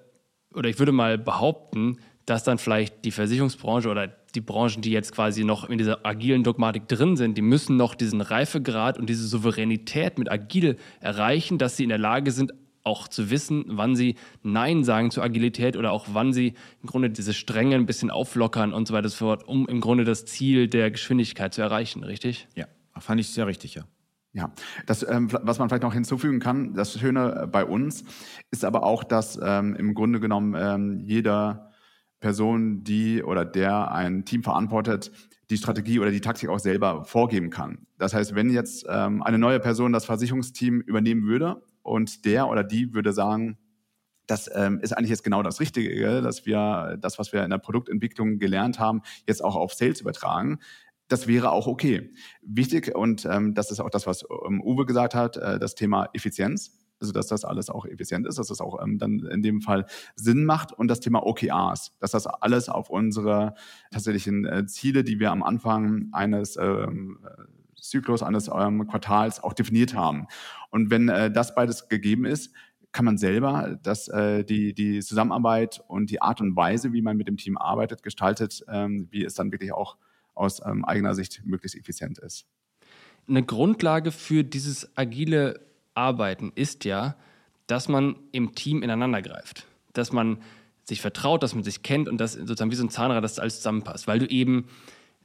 oder ich würde mal behaupten, dass dann vielleicht die Versicherungsbranche oder die Branchen, die jetzt quasi noch in dieser agilen Dogmatik drin sind, die müssen noch diesen Reifegrad und diese Souveränität mit agil erreichen, dass sie in der Lage sind, auch zu wissen, wann sie Nein sagen zur Agilität oder auch wann sie im Grunde diese Stränge ein bisschen auflockern und so weiter und so fort, um im Grunde das Ziel der Geschwindigkeit zu erreichen, richtig? Ja, fand ich sehr richtig, ja. Ja, das, ähm, was man vielleicht noch hinzufügen kann, das Schöne äh, bei uns ist aber auch, dass ähm, im Grunde genommen ähm, jeder Person, die oder der ein Team verantwortet, die Strategie oder die Taktik auch selber vorgeben kann. Das heißt, wenn jetzt ähm, eine neue Person das Versicherungsteam übernehmen würde und der oder die würde sagen, das ähm, ist eigentlich jetzt genau das Richtige, dass wir das, was wir in der Produktentwicklung gelernt haben, jetzt auch auf Sales übertragen, das wäre auch okay. Wichtig, und ähm, das ist auch das, was ähm, Uwe gesagt hat, äh, das Thema Effizienz. Also, dass das alles auch effizient ist, dass das auch ähm, dann in dem Fall Sinn macht und das Thema OKRs, dass das alles auf unsere tatsächlichen äh, Ziele, die wir am Anfang eines ähm, Zyklus, eines ähm, Quartals auch definiert haben. Und wenn äh, das beides gegeben ist, kann man selber das, äh, die, die Zusammenarbeit und die Art und Weise, wie man mit dem Team arbeitet, gestaltet, ähm, wie es dann wirklich auch aus ähm, eigener Sicht möglichst effizient ist. Eine Grundlage für dieses agile Arbeiten ist ja, dass man im Team ineinander greift. Dass man sich vertraut, dass man sich kennt und dass sozusagen wie so ein Zahnrad das alles zusammenpasst. Weil du eben,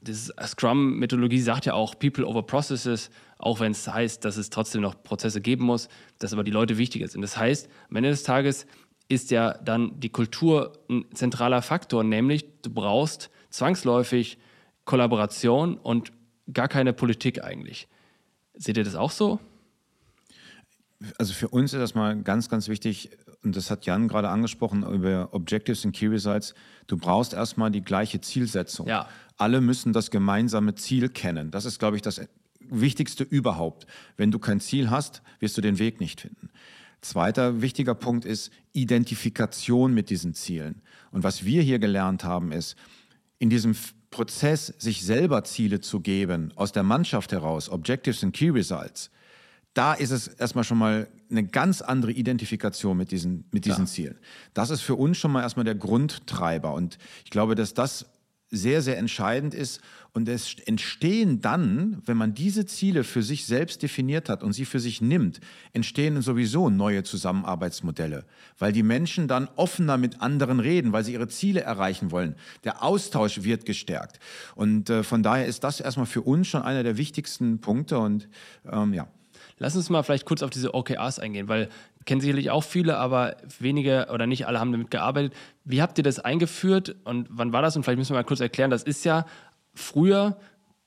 das Scrum-Methodologie sagt ja auch People over Processes, auch wenn es heißt, dass es trotzdem noch Prozesse geben muss, dass aber die Leute wichtiger sind. Das heißt, am Ende des Tages ist ja dann die Kultur ein zentraler Faktor, nämlich du brauchst zwangsläufig Kollaboration und gar keine Politik eigentlich. Seht ihr das auch so? Also für uns ist das mal ganz, ganz wichtig, und das hat Jan gerade angesprochen, über Objectives und Key Results. Du brauchst erstmal die gleiche Zielsetzung. Ja. Alle müssen das gemeinsame Ziel kennen. Das ist, glaube ich, das Wichtigste überhaupt. Wenn du kein Ziel hast, wirst du den Weg nicht finden. Zweiter wichtiger Punkt ist Identifikation mit diesen Zielen. Und was wir hier gelernt haben, ist, in diesem Prozess, sich selber Ziele zu geben, aus der Mannschaft heraus, Objectives and Key Results, da ist es erstmal schon mal eine ganz andere Identifikation mit diesen, mit diesen ja. Zielen. Das ist für uns schon mal erstmal der Grundtreiber. Und ich glaube, dass das sehr, sehr entscheidend ist. Und es entstehen dann, wenn man diese Ziele für sich selbst definiert hat und sie für sich nimmt, entstehen sowieso neue Zusammenarbeitsmodelle, weil die Menschen dann offener mit anderen reden, weil sie ihre Ziele erreichen wollen. Der Austausch wird gestärkt. Und äh, von daher ist das erstmal für uns schon einer der wichtigsten Punkte. Und ähm, ja. Lass uns mal vielleicht kurz auf diese OKRs eingehen, weil kennen sicherlich auch viele, aber wenige oder nicht alle haben damit gearbeitet. Wie habt ihr das eingeführt und wann war das? Und vielleicht müssen wir mal kurz erklären, das ist ja früher,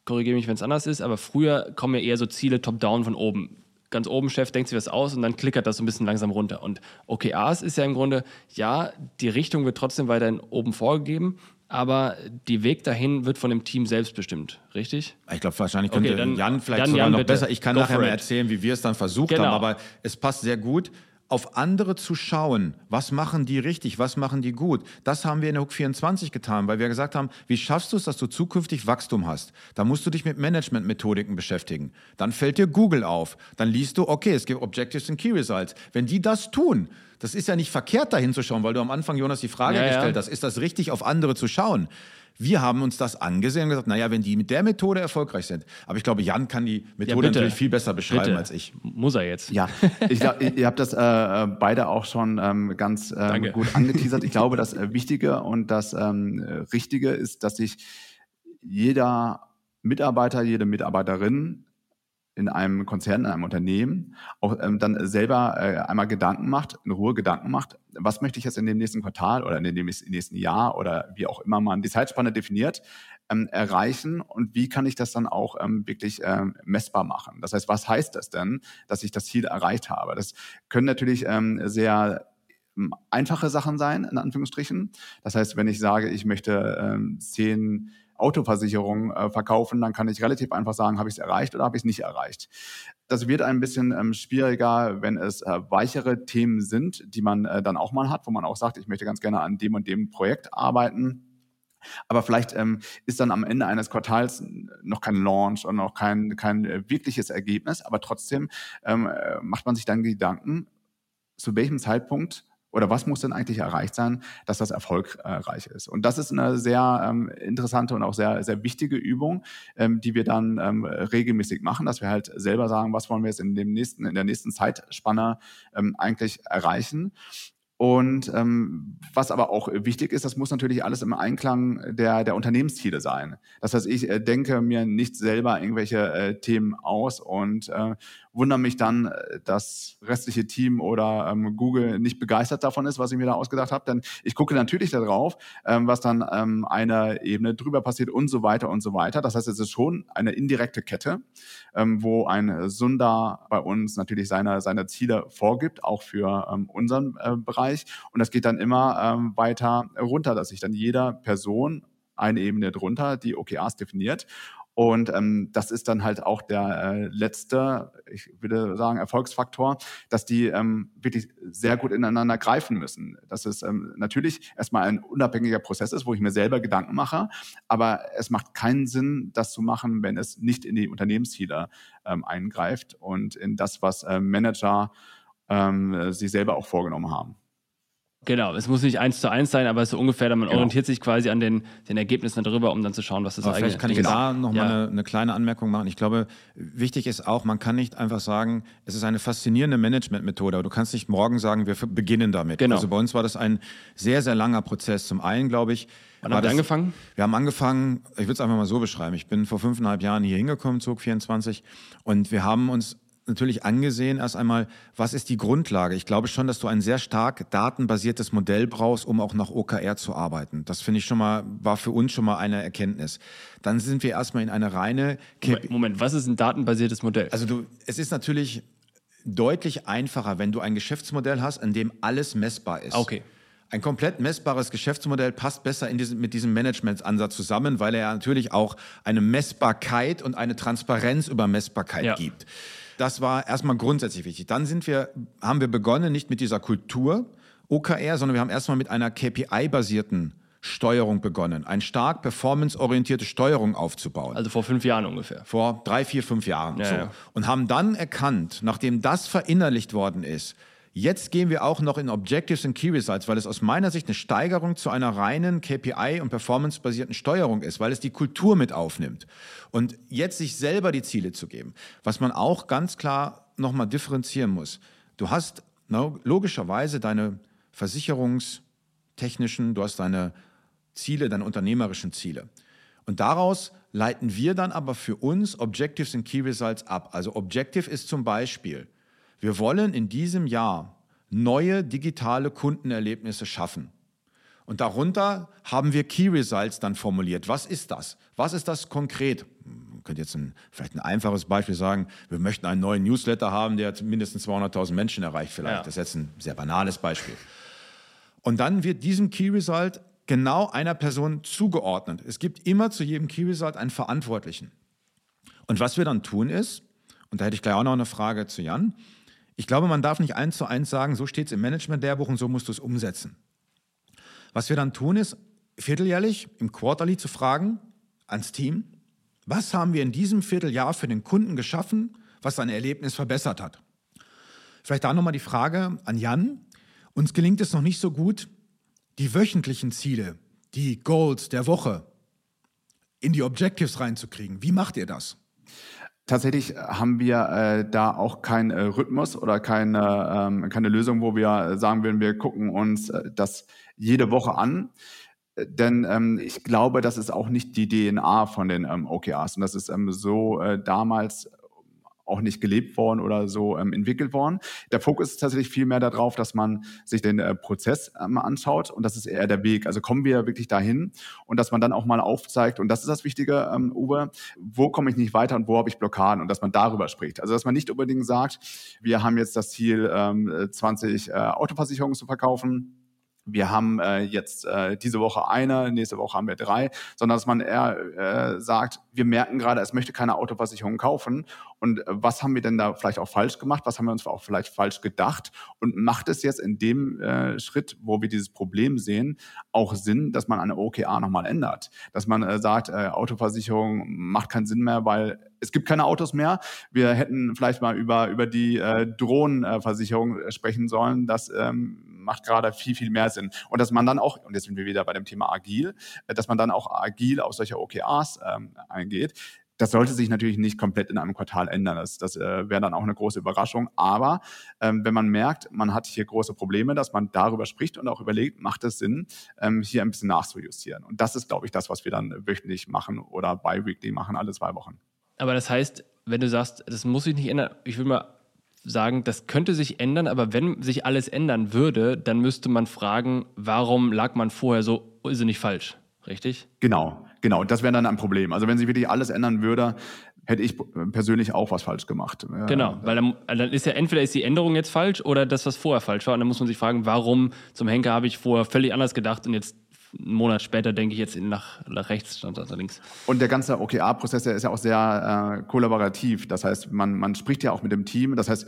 korrigiere mich, wenn es anders ist, aber früher kommen ja eher so Ziele top-down von oben. Ganz oben, Chef denkt sich was aus und dann klickert das so ein bisschen langsam runter. Und OKRs ist ja im Grunde, ja, die Richtung wird trotzdem weiterhin oben vorgegeben, aber die Weg dahin wird von dem Team selbst bestimmt, richtig? Ich glaube, wahrscheinlich könnte okay, dann, Jan vielleicht sogar Jan, noch bitte. besser. Ich kann Go nachher mal erzählen, wie wir es dann versucht genau. haben, aber es passt sehr gut auf andere zu schauen, was machen die richtig, was machen die gut. Das haben wir in der Hook 24 getan, weil wir gesagt haben, wie schaffst du es, dass du zukünftig Wachstum hast? Da musst du dich mit Managementmethodiken beschäftigen. Dann fällt dir Google auf. Dann liest du, okay, es gibt Objectives und Key Results. Wenn die das tun, das ist ja nicht verkehrt, da hinzuschauen, weil du am Anfang, Jonas, die Frage ja, gestellt ja. hast, ist das richtig, auf andere zu schauen? Wir haben uns das angesehen und gesagt, naja, wenn die mit der Methode erfolgreich sind. Aber ich glaube, Jan kann die Methode ja, natürlich viel besser beschreiben bitte. als ich. Muss er jetzt. Ja, ich glaub, ihr habt das äh, beide auch schon ähm, ganz äh, gut angeteasert. Ich glaube, das äh, Wichtige und das ähm, Richtige ist, dass sich jeder Mitarbeiter, jede Mitarbeiterin in einem Konzern, in einem Unternehmen auch ähm, dann selber äh, einmal Gedanken macht, in Ruhe Gedanken macht, was möchte ich jetzt in dem nächsten Quartal oder in dem nächsten Jahr oder wie auch immer man die Zeitspanne definiert, ähm, erreichen und wie kann ich das dann auch ähm, wirklich ähm, messbar machen. Das heißt, was heißt das denn, dass ich das Ziel erreicht habe? Das können natürlich ähm, sehr ähm, einfache Sachen sein, in Anführungsstrichen. Das heißt, wenn ich sage, ich möchte ähm, zehn Autoversicherung äh, verkaufen, dann kann ich relativ einfach sagen, habe ich es erreicht oder habe ich es nicht erreicht. Das wird ein bisschen ähm, schwieriger, wenn es äh, weichere Themen sind, die man äh, dann auch mal hat, wo man auch sagt, ich möchte ganz gerne an dem und dem Projekt arbeiten. Aber vielleicht ähm, ist dann am Ende eines Quartals noch kein Launch und noch kein, kein äh, wirkliches Ergebnis, aber trotzdem ähm, äh, macht man sich dann Gedanken, zu welchem Zeitpunkt oder was muss denn eigentlich erreicht sein, dass das erfolgreich ist? Und das ist eine sehr ähm, interessante und auch sehr, sehr wichtige Übung, ähm, die wir dann ähm, regelmäßig machen, dass wir halt selber sagen, was wollen wir jetzt in dem nächsten, in der nächsten Zeitspanne ähm, eigentlich erreichen. Und ähm, was aber auch wichtig ist, das muss natürlich alles im Einklang der, der Unternehmensziele sein. Das heißt, ich äh, denke mir nicht selber irgendwelche äh, Themen aus und äh, wundere mich dann, äh, dass restliche Team oder ähm, Google nicht begeistert davon ist, was ich mir da ausgedacht habe. Denn ich gucke natürlich darauf, ähm, was dann ähm, eine Ebene drüber passiert und so weiter und so weiter. Das heißt, es ist schon eine indirekte Kette, ähm, wo ein Sundar bei uns natürlich seine, seine Ziele vorgibt, auch für ähm, unseren äh, Bereich. Und das geht dann immer ähm, weiter runter, dass sich dann jeder Person eine Ebene drunter die OKRs definiert und ähm, das ist dann halt auch der äh, letzte, ich würde sagen, Erfolgsfaktor, dass die ähm, wirklich sehr gut ineinander greifen müssen. Dass es ähm, natürlich erstmal ein unabhängiger Prozess ist, wo ich mir selber Gedanken mache, aber es macht keinen Sinn, das zu machen, wenn es nicht in die Unternehmensziele ähm, eingreift und in das, was äh, Manager ähm, sich selber auch vorgenommen haben. Genau, es muss nicht eins zu eins sein, aber so ungefähr, man genau. orientiert sich quasi an den, den Ergebnissen darüber, um dann zu schauen, was das aber eigentlich ist. Vielleicht kann ich da nochmal ja. eine, eine kleine Anmerkung machen. Ich glaube, wichtig ist auch, man kann nicht einfach sagen, es ist eine faszinierende Managementmethode, aber du kannst nicht morgen sagen, wir beginnen damit. Genau. Also bei uns war das ein sehr, sehr langer Prozess. Zum einen, glaube ich, Wann habt ihr angefangen? Wir haben angefangen, ich würde es einfach mal so beschreiben. Ich bin vor fünfeinhalb Jahren hier hingekommen, Zug 24, und wir haben uns natürlich angesehen, erst einmal, was ist die Grundlage? Ich glaube schon, dass du ein sehr stark datenbasiertes Modell brauchst, um auch nach OKR zu arbeiten. Das finde ich schon mal, war für uns schon mal eine Erkenntnis. Dann sind wir erstmal in eine reine. Moment, Moment, was ist ein datenbasiertes Modell? Also du, es ist natürlich deutlich einfacher, wenn du ein Geschäftsmodell hast, in dem alles messbar ist. Okay. Ein komplett messbares Geschäftsmodell passt besser in diesem, mit diesem Managementansatz zusammen, weil er natürlich auch eine Messbarkeit und eine Transparenz über Messbarkeit ja. gibt. Das war erstmal grundsätzlich wichtig. Dann sind wir, haben wir begonnen, nicht mit dieser Kultur OKR, sondern wir haben erstmal mit einer KPI-basierten Steuerung begonnen, eine stark performanceorientierte Steuerung aufzubauen. Also vor fünf Jahren ungefähr. Vor drei, vier, fünf Jahren. Ja, so. ja. Und haben dann erkannt, nachdem das verinnerlicht worden ist, Jetzt gehen wir auch noch in Objectives und Key Results, weil es aus meiner Sicht eine Steigerung zu einer reinen KPI- und performancebasierten Steuerung ist, weil es die Kultur mit aufnimmt. Und jetzt sich selber die Ziele zu geben, was man auch ganz klar nochmal differenzieren muss. Du hast logischerweise deine versicherungstechnischen, du hast deine Ziele, deine unternehmerischen Ziele. Und daraus leiten wir dann aber für uns Objectives und Key Results ab. Also Objective ist zum Beispiel, wir wollen in diesem Jahr neue digitale Kundenerlebnisse schaffen. Und darunter haben wir Key Results dann formuliert. Was ist das? Was ist das konkret? Man könnte jetzt ein, vielleicht ein einfaches Beispiel sagen, wir möchten einen neuen Newsletter haben, der mindestens 200.000 Menschen erreicht vielleicht. Ja. Das ist jetzt ein sehr banales Beispiel. Und dann wird diesem Key Result genau einer Person zugeordnet. Es gibt immer zu jedem Key Result einen Verantwortlichen. Und was wir dann tun ist, und da hätte ich gleich auch noch eine Frage zu Jan, ich glaube, man darf nicht eins zu eins sagen, so steht es im Management-Lehrbuch und so musst du es umsetzen. Was wir dann tun, ist vierteljährlich im Quarterly zu fragen ans Team, was haben wir in diesem Vierteljahr für den Kunden geschaffen, was sein Erlebnis verbessert hat. Vielleicht da nochmal die Frage an Jan. Uns gelingt es noch nicht so gut, die wöchentlichen Ziele, die Goals der Woche in die Objectives reinzukriegen. Wie macht ihr das? Tatsächlich haben wir äh, da auch keinen äh, Rhythmus oder keine, ähm, keine Lösung, wo wir sagen würden, wir gucken uns äh, das jede Woche an. Denn ähm, ich glaube, das ist auch nicht die DNA von den ähm, OKRs. Und das ist ähm, so äh, damals auch nicht gelebt worden oder so ähm, entwickelt worden. Der Fokus ist tatsächlich viel mehr darauf, dass man sich den äh, Prozess ähm, anschaut und das ist eher der Weg. Also kommen wir wirklich dahin und dass man dann auch mal aufzeigt, und das ist das Wichtige, ähm, Uwe, wo komme ich nicht weiter und wo habe ich Blockaden und dass man darüber spricht. Also dass man nicht unbedingt sagt, wir haben jetzt das Ziel, ähm, 20 äh, Autoversicherungen zu verkaufen wir haben äh, jetzt äh, diese Woche eine, nächste Woche haben wir drei, sondern dass man eher äh, sagt, wir merken gerade, es möchte keine Autoversicherung kaufen. Und äh, was haben wir denn da vielleicht auch falsch gemacht? Was haben wir uns auch vielleicht falsch gedacht? Und macht es jetzt in dem äh, Schritt, wo wir dieses Problem sehen, auch Sinn, dass man eine OKA nochmal ändert? Dass man äh, sagt, äh, Autoversicherung macht keinen Sinn mehr, weil es gibt keine Autos mehr. Wir hätten vielleicht mal über, über die äh, Drohnenversicherung sprechen sollen. Das ähm, macht gerade viel, viel mehr Sinn. Und dass man dann auch, und jetzt sind wir wieder bei dem Thema agil, äh, dass man dann auch agil auf solche OKRs ähm, eingeht. Das sollte sich natürlich nicht komplett in einem Quartal ändern. Das, das äh, wäre dann auch eine große Überraschung. Aber ähm, wenn man merkt, man hat hier große Probleme, dass man darüber spricht und auch überlegt, macht es Sinn, ähm, hier ein bisschen nachzujustieren. Und das ist, glaube ich, das, was wir dann wöchentlich machen oder bi-weekly machen, alle zwei Wochen. Aber das heißt, wenn du sagst, das muss sich nicht ändern, ich will mal sagen, das könnte sich ändern, aber wenn sich alles ändern würde, dann müsste man fragen, warum lag man vorher so irrsinnig falsch, richtig? Genau, genau. Das wäre dann ein Problem. Also wenn sich wirklich alles ändern würde, hätte ich persönlich auch was falsch gemacht. Genau, weil dann, dann, ist ja entweder ist die Änderung jetzt falsch oder das, was vorher falsch war. Und dann muss man sich fragen, warum zum Henker habe ich vorher völlig anders gedacht und jetzt einen Monat später denke ich jetzt nach, nach rechts statt nach links. Und der ganze OKR-Prozess, ist ja auch sehr äh, kollaborativ. Das heißt, man, man spricht ja auch mit dem Team. Das heißt,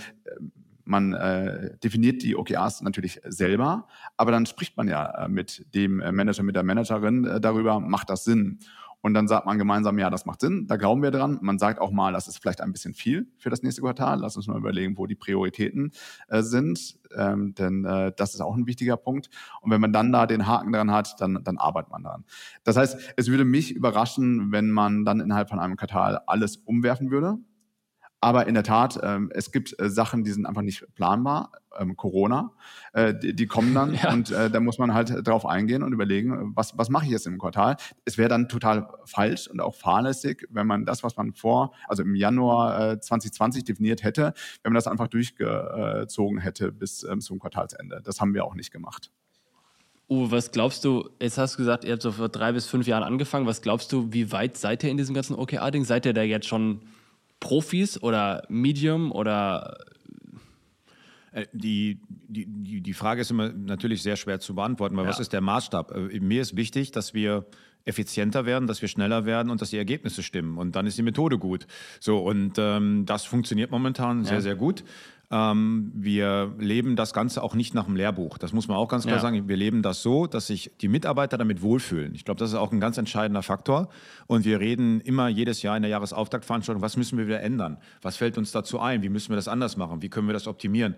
man äh, definiert die OKRs natürlich selber, aber dann spricht man ja äh, mit dem Manager, mit der Managerin äh, darüber, macht das Sinn? Und dann sagt man gemeinsam, ja, das macht Sinn, da glauben wir dran. Man sagt auch mal, das ist vielleicht ein bisschen viel für das nächste Quartal. Lass uns mal überlegen, wo die Prioritäten äh, sind, ähm, denn äh, das ist auch ein wichtiger Punkt. Und wenn man dann da den Haken dran hat, dann, dann arbeitet man daran. Das heißt, es würde mich überraschen, wenn man dann innerhalb von einem Quartal alles umwerfen würde. Aber in der Tat, ähm, es gibt äh, Sachen, die sind einfach nicht planbar. Ähm, Corona, äh, die, die, kommen dann ja. und äh, da muss man halt drauf eingehen und überlegen, was, was mache ich jetzt im Quartal. Es wäre dann total falsch und auch fahrlässig, wenn man das, was man vor, also im Januar äh, 2020 definiert hätte, wenn man das einfach durchgezogen hätte bis ähm, zum Quartalsende. Das haben wir auch nicht gemacht. Uwe, was glaubst du, jetzt hast du gesagt, ihr habt so vor drei bis fünf Jahren angefangen, was glaubst du, wie weit seid ihr in diesem ganzen OKR-Ding? Seid ihr da jetzt schon Profis oder Medium oder Äh, die, die, die Frage ist immer natürlich sehr schwer zu beantworten, weil ja. was ist der Maßstab? Äh, mir ist wichtig, dass wir effizienter werden, dass wir schneller werden und dass die Ergebnisse stimmen. Und dann ist die Methode gut. So, und ähm, das funktioniert momentan ja. sehr, sehr gut. Ähm, wir leben das Ganze auch nicht nach dem Lehrbuch. Das muss man auch ganz klar ja. sagen. Wir leben das so, dass sich die Mitarbeiter damit wohlfühlen. Ich glaube, das ist auch ein ganz entscheidender Faktor. Und wir reden immer jedes Jahr in der Jahresauftaktveranstaltung, was müssen wir wieder ändern? Was fällt uns dazu ein? Wie müssen wir das anders machen? Wie können wir das optimieren?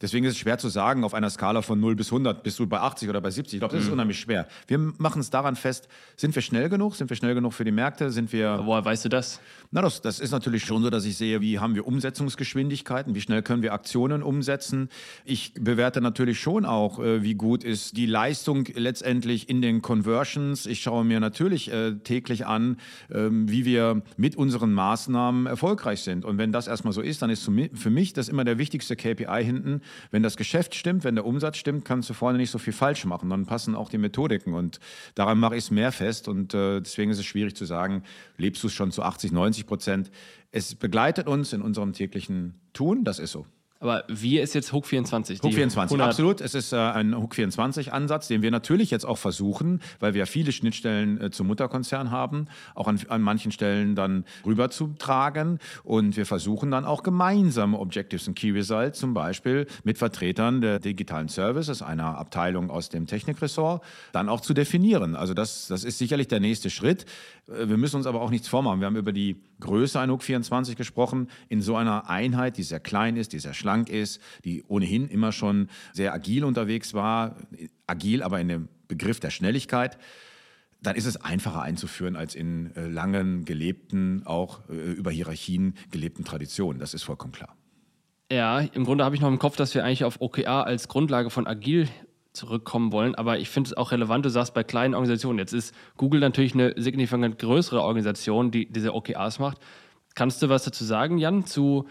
Deswegen ist es schwer zu sagen, auf einer Skala von 0 bis 100, bist du bei 80 oder bei 70. Ich glaube, das ist mhm. unheimlich schwer. Wir machen es daran fest, sind wir schnell genug? Sind wir schnell genug für die Märkte? Sind wir. Woher weißt du das? Na, das, das ist natürlich schon so, dass ich sehe, wie haben wir Umsetzungsgeschwindigkeiten? Wie schnell können wir Aktionen umsetzen? Ich bewerte natürlich schon auch, äh, wie gut ist die Leistung letztendlich in den Conversions. Ich schaue mir natürlich äh, täglich an, ähm, wie wir mit unseren Maßnahmen erfolgreich sind. Und wenn das erstmal so ist, dann ist für mich das immer der wichtigste KPI hinten, wenn das Geschäft stimmt, wenn der Umsatz stimmt, kannst du vorne nicht so viel falsch machen. Dann passen auch die Methodiken. Und daran mache ich es mehr fest. Und äh, deswegen ist es schwierig zu sagen, lebst du es schon zu 80, 90 Prozent. Es begleitet uns in unserem täglichen Tun. Das ist so. Aber wie ist jetzt Hook 24? Hook 24, absolut. Es ist äh, ein Hook 24 Ansatz, den wir natürlich jetzt auch versuchen, weil wir viele Schnittstellen äh, zum Mutterkonzern haben, auch an, an manchen Stellen dann rüberzutragen. Und wir versuchen dann auch gemeinsame Objectives und Key Results, zum Beispiel mit Vertretern der digitalen Services, einer Abteilung aus dem Technikressort, dann auch zu definieren. Also das, das ist sicherlich der nächste Schritt. Äh, wir müssen uns aber auch nichts vormachen. Wir haben über die Größe ein Hook 24 gesprochen, in so einer Einheit, die sehr klein ist, die sehr schlank schlank ist, die ohnehin immer schon sehr agil unterwegs war, agil aber in dem Begriff der Schnelligkeit, dann ist es einfacher einzuführen als in äh, langen, gelebten, auch äh, über Hierarchien gelebten Traditionen. Das ist vollkommen klar. Ja, im Grunde habe ich noch im Kopf, dass wir eigentlich auf OKR als Grundlage von agil zurückkommen wollen. Aber ich finde es auch relevant, du sagst bei kleinen Organisationen. Jetzt ist Google natürlich eine signifikant größere Organisation, die diese OKRs macht. Kannst du was dazu sagen, Jan, zu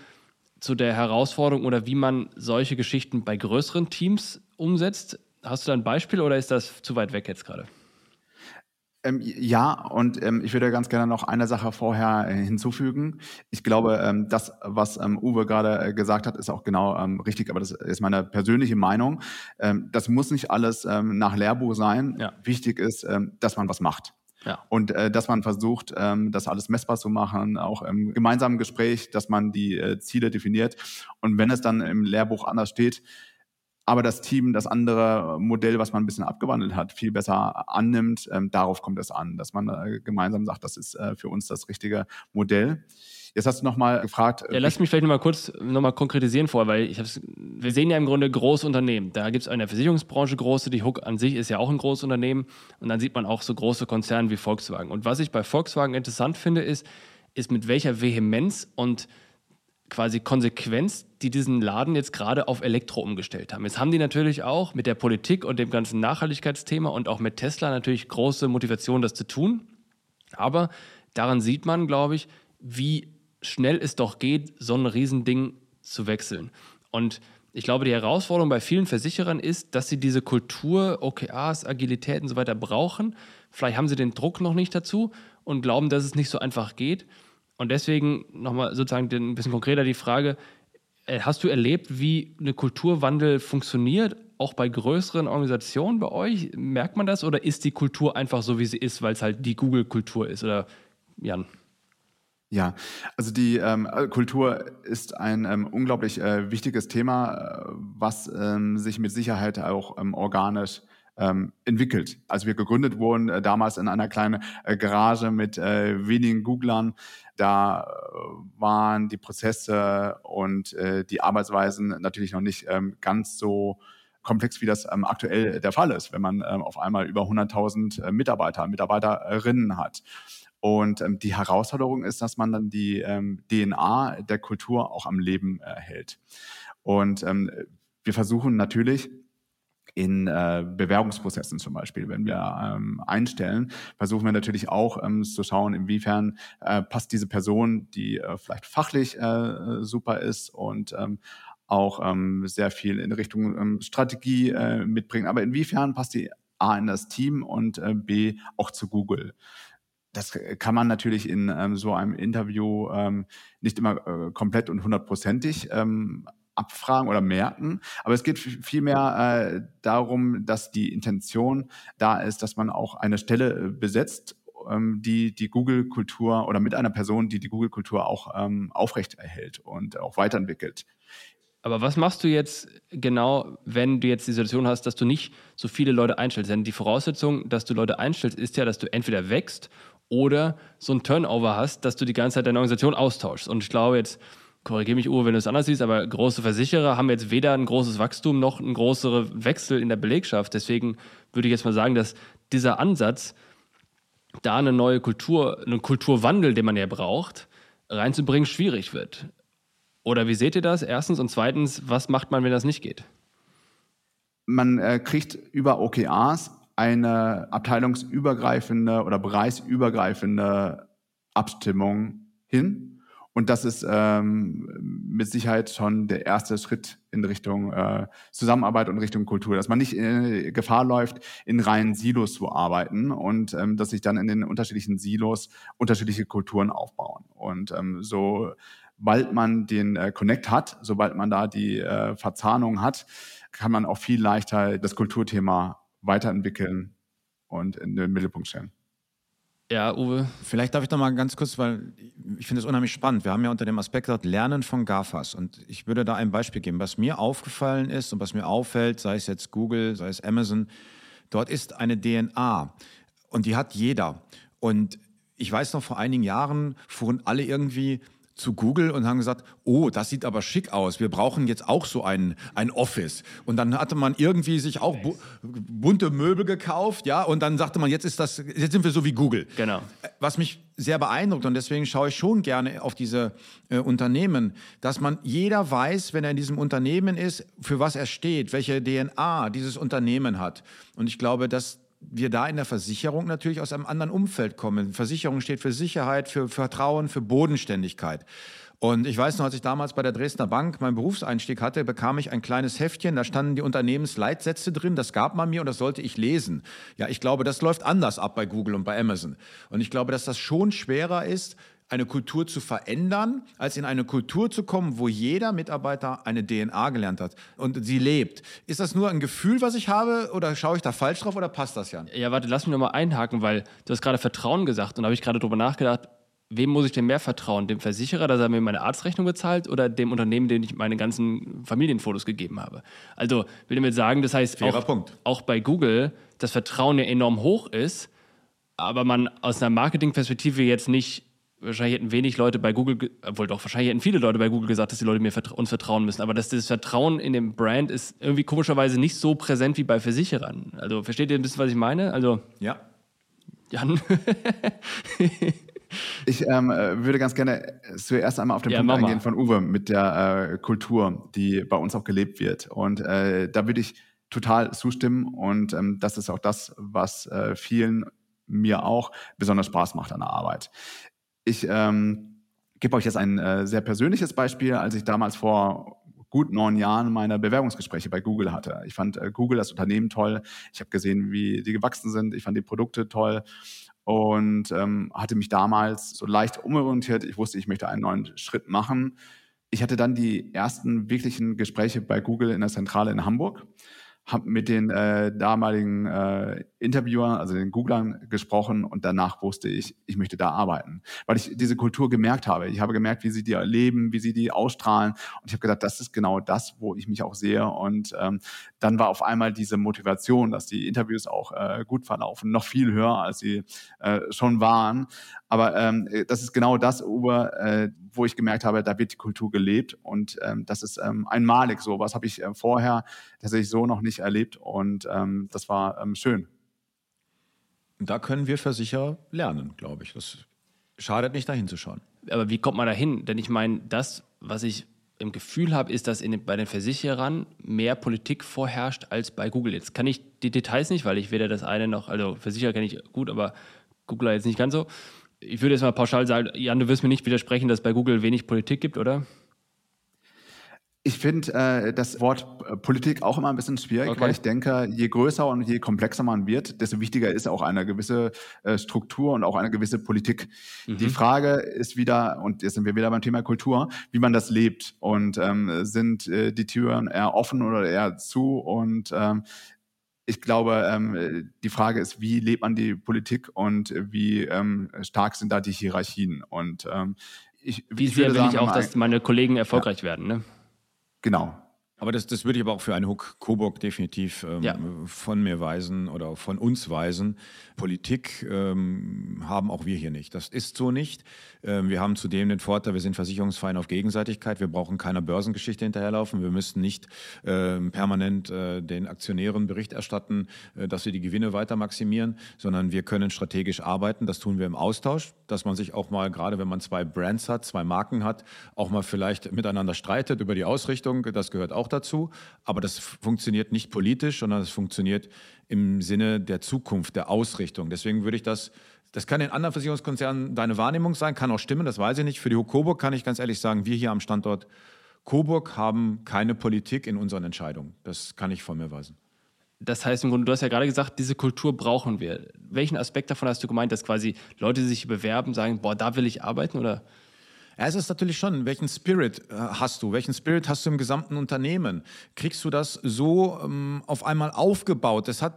zu der Herausforderung oder wie man solche Geschichten bei größeren Teams umsetzt. Hast du da ein Beispiel oder ist das zu weit weg jetzt gerade? Ähm, ja, und ähm, ich würde ganz gerne noch eine Sache vorher äh, hinzufügen. Ich glaube, ähm, das, was ähm, Uwe gerade äh, gesagt hat, ist auch genau ähm, richtig, aber das ist meine persönliche Meinung. Ähm, das muss nicht alles nach Lehrbuch sein. Ja. Wichtig ist, dass man was macht. Ja. Und äh, dass man versucht, ähm, das alles messbar zu machen, auch im gemeinsamen Gespräch, dass man die äh, Ziele definiert. Und wenn es dann im Lehrbuch anders steht, aber das Team das andere Modell, was man ein bisschen abgewandelt hat, viel besser annimmt, ähm, darauf kommt es an, dass man äh, gemeinsam sagt, das ist äh, für uns das richtige Modell. Jetzt hast du nochmal gefragt. Ja, lass mich vielleicht nochmal kurz nochmal konkretisieren vor, weil ich wir sehen ja im Grunde Großunternehmen. Da gibt es in der Versicherungsbranche große, die Hook an sich ist ja auch ein Großunternehmen und dann sieht man auch so große Konzerne wie Volkswagen. Und was ich bei Volkswagen interessant finde, ist, ist mit welcher Vehemenz und quasi Konsequenz, die diesen Laden jetzt gerade auf Elektro umgestellt haben. Jetzt haben die natürlich auch mit der Politik und dem ganzen Nachhaltigkeitsthema und auch mit Tesla natürlich große Motivation, das zu tun. Aber daran sieht man, glaube ich, wie schnell es doch geht, so ein Riesending zu wechseln. Und ich glaube, die Herausforderung bei vielen Versicherern ist, dass sie diese Kultur, OKRs, Agilität und so weiter brauchen. Vielleicht haben sie den Druck noch nicht dazu und glauben, dass es nicht so einfach geht. Und deswegen nochmal sozusagen ein bisschen konkreter die Frage, äh, hast du erlebt, wie eine Kulturwandel funktioniert, auch bei größeren Organisationen bei euch? Merkt man das oder ist die Kultur einfach so, wie sie ist, weil es halt die Google-Kultur ist? Oder Jan? Ja, also die ähm, äh, Kultur ist ein ähm, unglaublich äh, wichtiges Thema, äh, was ähm, sich mit Sicherheit auch ähm, organisch ähm, entwickelt. Als wir gegründet wurden, äh, damals in einer kleinen äh, Garage mit äh, wenigen Googlern, da äh, waren die Prozesse und äh, die Arbeitsweisen natürlich noch nicht ähm, ganz so komplex, wie das ähm, aktuell der Fall ist, wenn man ähm, auf einmal über 100.000 äh, Mitarbeiter, Mitarbeiterinnen hat. Und ähm, die Herausforderung ist, dass man dann die ähm, DNA der Kultur auch am Leben hält. Und wir versuchen natürlich, in äh, Bewerbungsprozessen zum Beispiel, wenn wir ähm, einstellen, versuchen wir natürlich auch ähm, zu schauen, inwiefern äh, passt diese Person, die äh, vielleicht fachlich äh, super ist und ähm, auch ähm, sehr viel in Richtung ähm, Strategie äh, mitbringt, aber inwiefern passt die A in das Team und äh, B auch zu Google? Das kann man natürlich in ähm, so einem Interview ähm, nicht immer äh, komplett und hundertprozentig ähm, abfragen oder merken. Aber es geht vielmehr äh, darum, dass die Intention da ist, dass man auch eine Stelle äh, besetzt, ähm, die die Google-Kultur oder mit einer Person, die die Google-Kultur auch ähm, aufrechterhält und auch weiterentwickelt. Aber was machst du jetzt genau, wenn du jetzt die Situation hast, dass du nicht so viele Leute einstellst? Denn die Voraussetzung, dass du Leute einstellst, ist ja, dass du entweder wächst oder so ein Turnover hast, dass du die ganze Zeit deine Organisation austauschst. Und ich glaube jetzt, korrigiere mich, Uwe, wenn du es anders siehst, aber große Versicherer haben jetzt weder ein großes Wachstum noch einen größeren Wechsel in der Belegschaft. Deswegen würde ich jetzt mal sagen, dass dieser Ansatz, da eine neue Kultur, einen Kulturwandel, den man ja braucht, reinzubringen, schwierig wird. Oder wie seht ihr das? Erstens und zweitens, was macht man, wenn das nicht geht? Man äh, kriegt über OKRs eine abteilungsübergreifende oder bereichsübergreifende Abstimmung hin und das ist ähm, mit Sicherheit schon der erste Schritt in Richtung äh, Zusammenarbeit und Richtung Kultur, dass man nicht in Gefahr läuft, in reinen Silos zu arbeiten und ähm, dass sich dann in den unterschiedlichen Silos unterschiedliche Kulturen aufbauen. Und ähm, sobald man den äh, Connect hat, sobald man da die äh, Verzahnung hat, kann man auch viel leichter das Kulturthema weiterentwickeln und in den Mittelpunkt stellen. Ja, Uwe. Vielleicht darf ich noch mal ganz kurz, weil ich finde es unheimlich spannend. Wir haben ja unter dem Aspekt gesagt, Lernen von GAFAs. Und ich würde da ein Beispiel geben. Was mir aufgefallen ist und was mir auffällt, sei es jetzt Google, sei es Amazon, dort ist eine DNA. Und die hat jeder. Und ich weiß noch, vor einigen Jahren fuhren alle irgendwie zu Google und haben gesagt, oh, das sieht aber schick aus. Wir brauchen jetzt auch so ein, ein Office. Und dann hatte man irgendwie sich auch bu bunte Möbel gekauft, ja, und dann sagte man, jetzt ist das, jetzt sind wir so wie Google. Genau. Was mich sehr beeindruckt und deswegen schaue ich schon gerne auf diese äh, Unternehmen, dass man jeder weiß, wenn er in diesem Unternehmen ist, für was er steht, welche DNA dieses Unternehmen hat. Und ich glaube, dass wir da in der Versicherung natürlich aus einem anderen Umfeld kommen. Versicherung steht für Sicherheit, für Vertrauen, für Bodenständigkeit. Und ich weiß noch, als ich damals bei der Dresdner Bank meinen Berufseinstieg hatte, bekam ich ein kleines Heftchen, da standen die Unternehmensleitsätze drin, das gab man mir und das sollte ich lesen. Ja, ich glaube, das läuft anders ab bei Google und bei Amazon. Und ich glaube, dass das schon schwerer ist, eine Kultur zu verändern, als in eine Kultur zu kommen, wo jeder Mitarbeiter eine DNA gelernt hat und sie lebt. Ist das nur ein Gefühl, was ich habe, oder schaue ich da falsch drauf, oder passt das, Jan? Ja, warte, lass mich nochmal einhaken, weil du hast gerade Vertrauen gesagt und da habe ich gerade drüber nachgedacht, wem muss ich denn mehr vertrauen? Dem Versicherer, dass er mir meine Arztrechnung bezahlt oder dem Unternehmen, dem ich meine ganzen Familienfotos gegeben habe? Also, will damit sagen, das heißt, auch, auch, bei Google das Vertrauen ja enorm hoch ist, aber man aus einer Marketingperspektive jetzt nicht wahrscheinlich hätten wenig Leute bei Google, obwohl doch, wahrscheinlich hätten viele Leute bei Google gesagt, dass die Leute mir vertra uns vertrauen müssen. Aber dass das Vertrauen in den Brand ist irgendwie komischerweise nicht so präsent wie bei Versicherern. Also versteht ihr ein bisschen, was ich meine? Also, ja. Jan. ich ähm, würde ganz gerne zuerst einmal auf den ja, Punkt eingehen von Uwe mit der äh, Kultur, die bei uns auch gelebt wird. Und äh, da würde ich total zustimmen. Und ähm, das ist auch das, was äh, vielen mir auch besonders Spaß macht an der Arbeit. Ich ähm, gebe euch jetzt ein äh, sehr persönliches Beispiel, als ich damals vor gut neun Jahren meine Bewerbungsgespräche bei Google hatte. Ich fand äh, Google, das Unternehmen toll. Ich habe gesehen, wie die gewachsen sind. Ich fand die Produkte toll und ähm, hatte mich damals so leicht umorientiert. Ich wusste, ich möchte einen neuen Schritt machen. Ich hatte dann die ersten wirklichen Gespräche bei Google in der Zentrale in Hamburg habe mit den äh, damaligen äh, Interviewern, also den Googlern gesprochen und danach wusste ich, ich möchte da arbeiten, weil ich diese Kultur gemerkt habe. Ich habe gemerkt, wie sie die erleben, wie sie die ausstrahlen und ich habe gedacht, das ist genau das, wo ich mich auch sehe und ähm, dann war auf einmal diese Motivation, dass die Interviews auch äh, gut verlaufen, noch viel höher, als sie äh, schon waren. Aber ähm, das ist genau das, Uwe, äh, wo ich gemerkt habe, da wird die Kultur gelebt und ähm, das ist ähm, einmalig so. Was habe ich äh, vorher tatsächlich so noch nicht erlebt und ähm, das war ähm, schön. Da können wir Versicherer lernen, glaube ich. Das schadet nicht, da hinzuschauen. Aber wie kommt man da hin? Denn ich meine, das, was ich im Gefühl habe, ist, dass in, bei den Versicherern mehr Politik vorherrscht als bei Google. Jetzt kann ich die Details nicht, weil ich weder das eine noch, also Versicherer kenne ich gut, aber Google jetzt nicht ganz so ich würde jetzt mal pauschal sagen, Jan, du wirst mir nicht widersprechen, dass es bei Google wenig Politik gibt, oder? Ich finde äh, das Wort äh, Politik auch immer ein bisschen schwierig, okay. weil ich denke, je größer und je komplexer man wird, desto wichtiger ist auch eine gewisse äh, Struktur und auch eine gewisse Politik. Mhm. Die Frage ist wieder, und jetzt sind wir wieder beim Thema Kultur, wie man das lebt. Und ähm, sind äh, die Türen eher offen oder eher zu? Und ähm, ich glaube, ähm, die Frage ist, wie lebt man die Politik und wie ähm, stark sind da die Hierarchien? Und ähm, ich, wie sehr will sagen, ich auch, dass meine Kollegen erfolgreich ja. werden, ne? Genau. Aber das, das würde ich aber auch für einen Hook Coburg definitiv ähm, ja. von mir weisen oder von uns weisen. Politik ähm, haben auch wir hier nicht. Das ist so nicht. Ähm, wir haben zudem den Vorteil, wir sind Versicherungsverein auf Gegenseitigkeit. Wir brauchen keiner Börsengeschichte hinterherlaufen. Wir müssen nicht ähm, permanent äh, den Aktionären Bericht erstatten, äh, dass wir die Gewinne weiter maximieren, sondern wir können strategisch arbeiten. Das tun wir im Austausch, dass man sich auch mal, gerade wenn man zwei Brands hat, zwei Marken hat, auch mal vielleicht miteinander streitet über die Ausrichtung. Das gehört auch auch dazu, aber das funktioniert nicht politisch, sondern es funktioniert im Sinne der Zukunft, der Ausrichtung. Deswegen würde ich das, das kann in anderen Versicherungskonzernen deine Wahrnehmung sein, kann auch stimmen, das weiß ich nicht. Für die Coburg kann ich ganz ehrlich sagen, wir hier am Standort Coburg haben keine Politik in unseren Entscheidungen. Das kann ich von mir weisen. Das heißt im Grunde, du hast ja gerade gesagt, diese Kultur brauchen wir. Welchen Aspekt davon hast du gemeint, dass quasi Leute sich bewerben, sagen, boah, da will ich arbeiten oder? Es ist natürlich schon, welchen Spirit äh, hast du? Welchen Spirit hast du im gesamten Unternehmen? Kriegst du das so ähm, auf einmal aufgebaut? Es, hat,